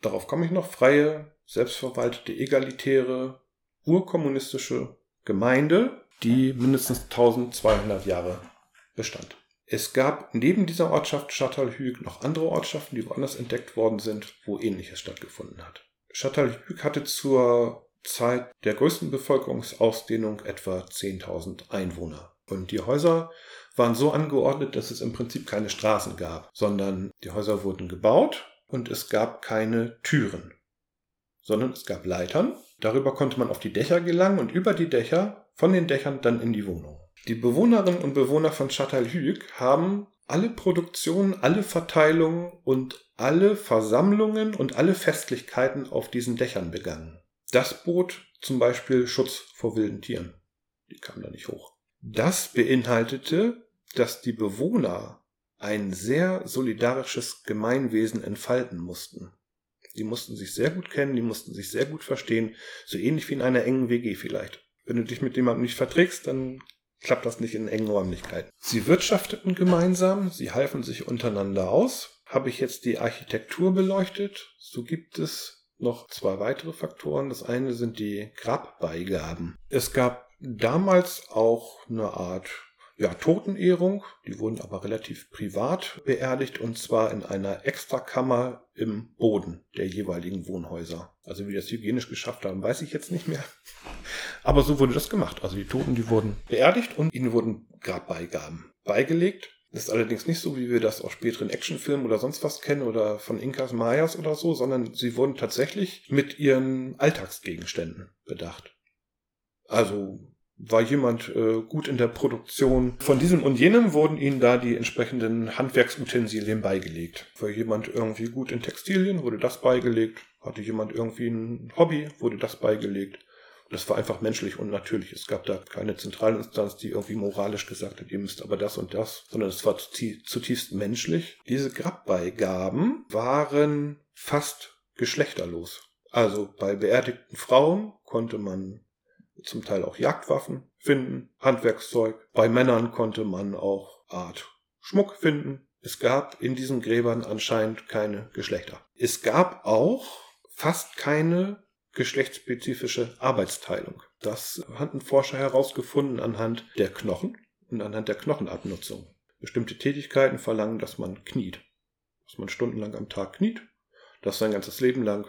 A: darauf komme ich noch, freie, selbstverwaltete, egalitäre, urkommunistische Gemeinde, die mindestens 1200 Jahre bestand. Es gab neben dieser Ortschaft Schattalhüg noch andere Ortschaften, die woanders entdeckt worden sind, wo ähnliches stattgefunden hat. Schattalhüg hatte zur Zeit der größten Bevölkerungsausdehnung etwa 10.000 Einwohner. Und die Häuser waren so angeordnet, dass es im Prinzip keine Straßen gab, sondern die Häuser wurden gebaut und es gab keine Türen, sondern es gab Leitern. Darüber konnte man auf die Dächer gelangen und über die Dächer, von den Dächern dann in die Wohnung. Die Bewohnerinnen und Bewohner von Châtelhüg haben alle Produktionen, alle Verteilungen und alle Versammlungen und alle Festlichkeiten auf diesen Dächern begangen. Das bot zum Beispiel Schutz vor wilden Tieren. Die kamen da nicht hoch. Das beinhaltete, dass die Bewohner ein sehr solidarisches Gemeinwesen entfalten mussten. Die mussten sich sehr gut kennen, die mussten sich sehr gut verstehen, so ähnlich wie in einer engen WG vielleicht. Wenn du dich mit jemandem nicht verträgst, dann klappt das nicht in engen Räumlichkeiten. Sie wirtschafteten gemeinsam, sie halfen sich untereinander aus. Habe ich jetzt die Architektur beleuchtet, so gibt es noch zwei weitere Faktoren. Das eine sind die Grabbeigaben. Es gab damals auch eine Art ja, Totenehrung. Die wurden aber relativ privat beerdigt und zwar in einer Extrakammer im Boden der jeweiligen Wohnhäuser. Also wie das hygienisch geschafft haben, weiß ich jetzt nicht mehr. Aber so wurde das gemacht. Also die Toten, die wurden beerdigt und ihnen wurden Grabbeigaben beigelegt. Das ist allerdings nicht so, wie wir das aus späteren Actionfilmen oder sonst was kennen oder von Inkas Mayas oder so, sondern sie wurden tatsächlich mit ihren Alltagsgegenständen bedacht. Also war jemand äh, gut in der Produktion. Von diesem und jenem wurden ihnen da die entsprechenden Handwerksutensilien beigelegt. War jemand irgendwie gut in Textilien, wurde das beigelegt. Hatte jemand irgendwie ein Hobby, wurde das beigelegt. Das war einfach menschlich und natürlich. Es gab da keine Zentralinstanz, die irgendwie moralisch gesagt hat, ihr müsst aber das und das, sondern es war zutiefst menschlich. Diese Grabbeigaben waren fast geschlechterlos. Also bei beerdigten Frauen konnte man zum Teil auch Jagdwaffen finden, Handwerkszeug. Bei Männern konnte man auch Art Schmuck finden. Es gab in diesen Gräbern anscheinend keine Geschlechter. Es gab auch fast keine geschlechtsspezifische Arbeitsteilung. Das hatten Forscher herausgefunden anhand der Knochen und anhand der Knochenabnutzung. Bestimmte Tätigkeiten verlangen, dass man kniet. Dass man stundenlang am Tag kniet. Das sein ganzes Leben lang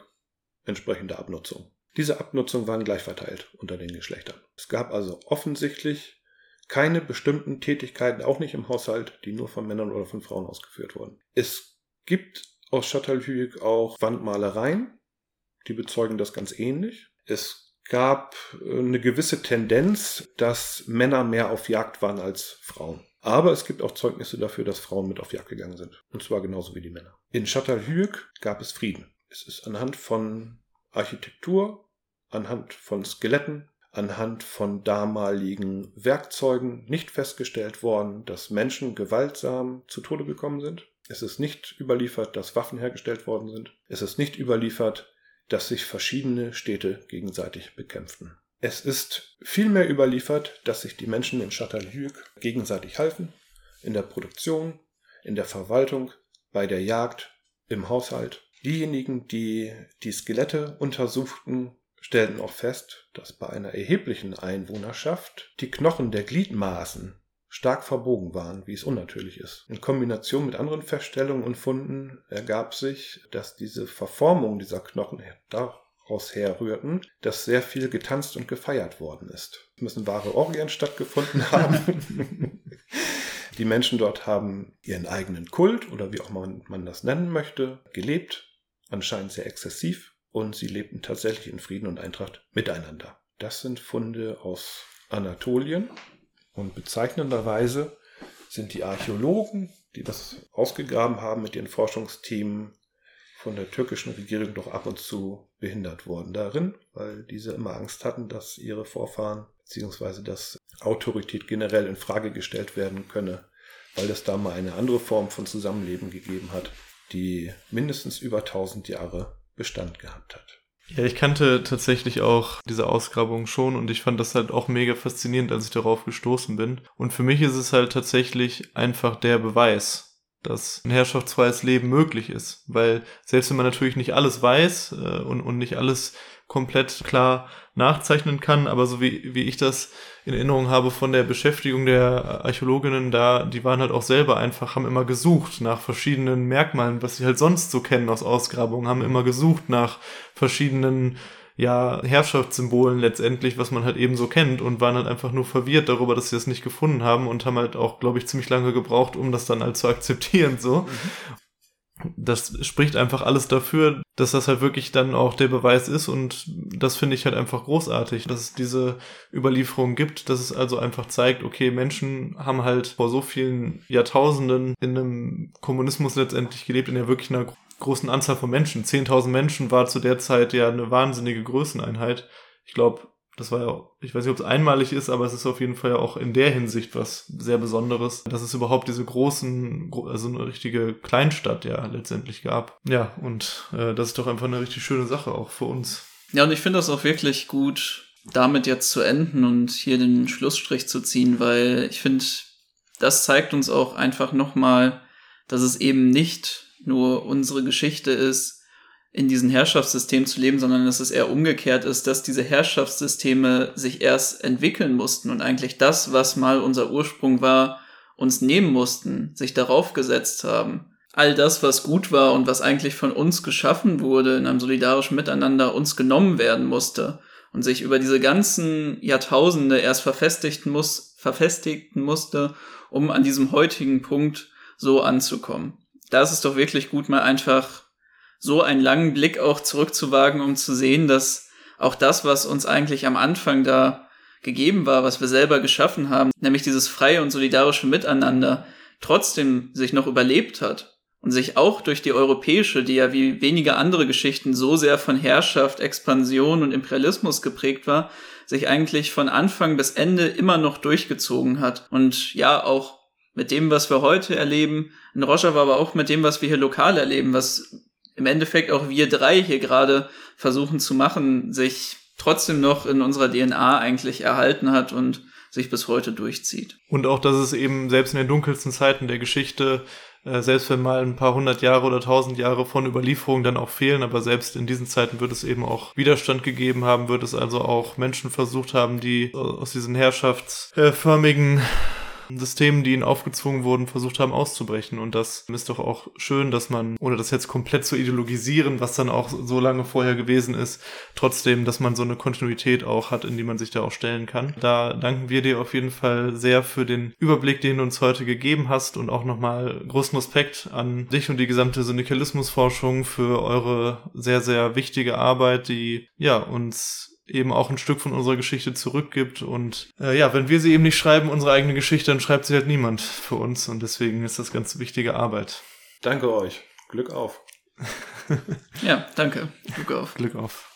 A: entsprechende Abnutzung. Diese Abnutzung waren gleich verteilt unter den Geschlechtern. Es gab also offensichtlich keine bestimmten Tätigkeiten, auch nicht im Haushalt, die nur von Männern oder von Frauen ausgeführt wurden. Es gibt aus Châtelhuyuk auch Wandmalereien, die bezeugen das ganz ähnlich. Es gab äh, eine gewisse Tendenz, dass Männer mehr auf Jagd waren als Frauen. Aber es gibt auch Zeugnisse dafür, dass Frauen mit auf Jagd gegangen sind. Und zwar genauso wie die Männer. In Châtelhuyuk gab es Frieden. Es ist anhand von Architektur, anhand von Skeletten, anhand von damaligen Werkzeugen nicht festgestellt worden, dass Menschen gewaltsam zu Tode gekommen sind. Es ist nicht überliefert, dass Waffen hergestellt worden sind. Es ist nicht überliefert, dass sich verschiedene Städte gegenseitig bekämpften. Es ist vielmehr überliefert, dass sich die Menschen in Châtellerault gegenseitig halfen, in der Produktion, in der Verwaltung, bei der Jagd, im Haushalt. Diejenigen, die die Skelette untersuchten, stellten auch fest, dass bei einer erheblichen Einwohnerschaft die Knochen der Gliedmaßen stark verbogen waren, wie es unnatürlich ist. In Kombination mit anderen Feststellungen und Funden ergab sich, dass diese Verformung dieser Knochen daraus herrührten, dass sehr viel getanzt und gefeiert worden ist. Es müssen wahre Orgien stattgefunden haben. Die Menschen dort haben ihren eigenen Kult oder wie auch man, man das nennen möchte, gelebt, anscheinend sehr exzessiv und sie lebten tatsächlich in Frieden und Eintracht miteinander. Das sind Funde aus Anatolien und bezeichnenderweise sind die Archäologen, die das ausgegraben haben mit ihren Forschungsteams, von der türkischen Regierung doch ab und zu behindert worden darin, weil diese immer Angst hatten, dass ihre Vorfahren bzw. dass Autorität generell in Frage gestellt werden könne, weil es da mal eine andere Form von Zusammenleben gegeben hat, die mindestens über 1000 Jahre Bestand gehabt hat.
B: Ja, ich kannte tatsächlich auch diese Ausgrabung schon und ich fand das halt auch mega faszinierend, als ich darauf gestoßen bin. Und für mich ist es halt tatsächlich einfach der Beweis, dass ein herrschaftsfreies Leben möglich ist. Weil selbst wenn man natürlich nicht alles weiß äh, und, und nicht alles komplett klar nachzeichnen kann, aber so wie, wie ich das in Erinnerung habe von der Beschäftigung der Archäologinnen da, die waren halt auch selber einfach, haben immer gesucht nach verschiedenen Merkmalen, was sie halt sonst so kennen aus Ausgrabungen, haben immer gesucht nach verschiedenen ja, Herrschaftssymbolen letztendlich, was man halt eben so kennt und waren halt einfach nur verwirrt darüber, dass sie das nicht gefunden haben und haben halt auch, glaube ich, ziemlich lange gebraucht, um das dann halt zu akzeptieren, so. Mhm das spricht einfach alles dafür, dass das halt wirklich dann auch der Beweis ist und das finde ich halt einfach großartig, dass es diese Überlieferung gibt, dass es also einfach zeigt, okay, Menschen haben halt vor so vielen Jahrtausenden in einem Kommunismus letztendlich gelebt, in der wirklich einer großen Anzahl von Menschen. 10.000 Menschen war zu der Zeit ja eine wahnsinnige Größeneinheit. Ich glaube, Das war ja, ich weiß nicht, ob es einmalig ist, aber es ist auf jeden Fall auch in der Hinsicht was sehr Besonderes, dass es überhaupt diese großen, also eine richtige Kleinstadt ja letztendlich gab. Ja, und äh, das ist doch einfach eine richtig schöne Sache auch für uns.
C: Ja, und ich finde das auch wirklich gut, damit jetzt zu enden und hier den Schlussstrich zu ziehen, weil ich finde, das zeigt uns auch einfach nochmal, dass es eben nicht nur unsere Geschichte ist, in diesem Herrschaftssystem zu leben, sondern dass es eher umgekehrt ist, dass diese Herrschaftssysteme sich erst entwickeln mussten und eigentlich das, was mal unser Ursprung war, uns nehmen mussten, sich darauf gesetzt haben. All das, was gut war und was eigentlich von uns geschaffen wurde, in einem solidarischen Miteinander uns genommen werden musste und sich über diese ganzen Jahrtausende erst verfestigen, muss, verfestigen musste, um an diesem heutigen Punkt so anzukommen. Da ist es doch wirklich gut, mal einfach so einen langen Blick auch zurückzuwagen, um zu sehen, dass auch das, was uns eigentlich am Anfang da gegeben war, was wir selber geschaffen haben, nämlich dieses freie und solidarische Miteinander, trotzdem sich noch überlebt hat und sich auch durch die europäische, die ja wie wenige andere Geschichten so sehr von Herrschaft, Expansion und Imperialismus geprägt war, sich eigentlich von Anfang bis Ende immer noch durchgezogen hat und ja auch mit dem, was wir heute erleben, in Rojava, aber auch mit dem, was wir hier lokal erleben, was im Endeffekt auch wir drei hier gerade versuchen zu machen, sich trotzdem noch in unserer DNA eigentlich erhalten hat und sich bis heute durchzieht.
B: Und auch, dass es eben selbst in den dunkelsten Zeiten der Geschichte, äh, selbst wenn mal ein paar hundert Jahre oder tausend Jahre von Überlieferung dann auch fehlen, aber selbst in diesen Zeiten wird es eben auch Widerstand gegeben haben, wird es also auch Menschen versucht haben, die aus diesen herrschaftsförmigen Systemen, die ihnen aufgezwungen wurden, versucht haben auszubrechen. Und das ist doch auch schön, dass man, ohne das jetzt komplett zu ideologisieren, was dann auch so lange vorher gewesen ist, trotzdem, dass man so eine Kontinuität auch hat, in die man sich da auch stellen kann. Da danken wir dir auf jeden Fall sehr für den Überblick, den du uns heute gegeben hast und auch nochmal großen Respekt an dich und die gesamte Syndikalismusforschung für eure sehr, sehr wichtige Arbeit, die ja uns eben auch ein Stück von unserer Geschichte zurückgibt. Und äh, ja, wenn wir sie eben nicht schreiben, unsere eigene Geschichte, dann schreibt sie halt niemand für uns. Und deswegen ist das ganz wichtige Arbeit.
A: Danke euch. Glück auf.
C: ja, danke. Glück auf.
B: Glück auf.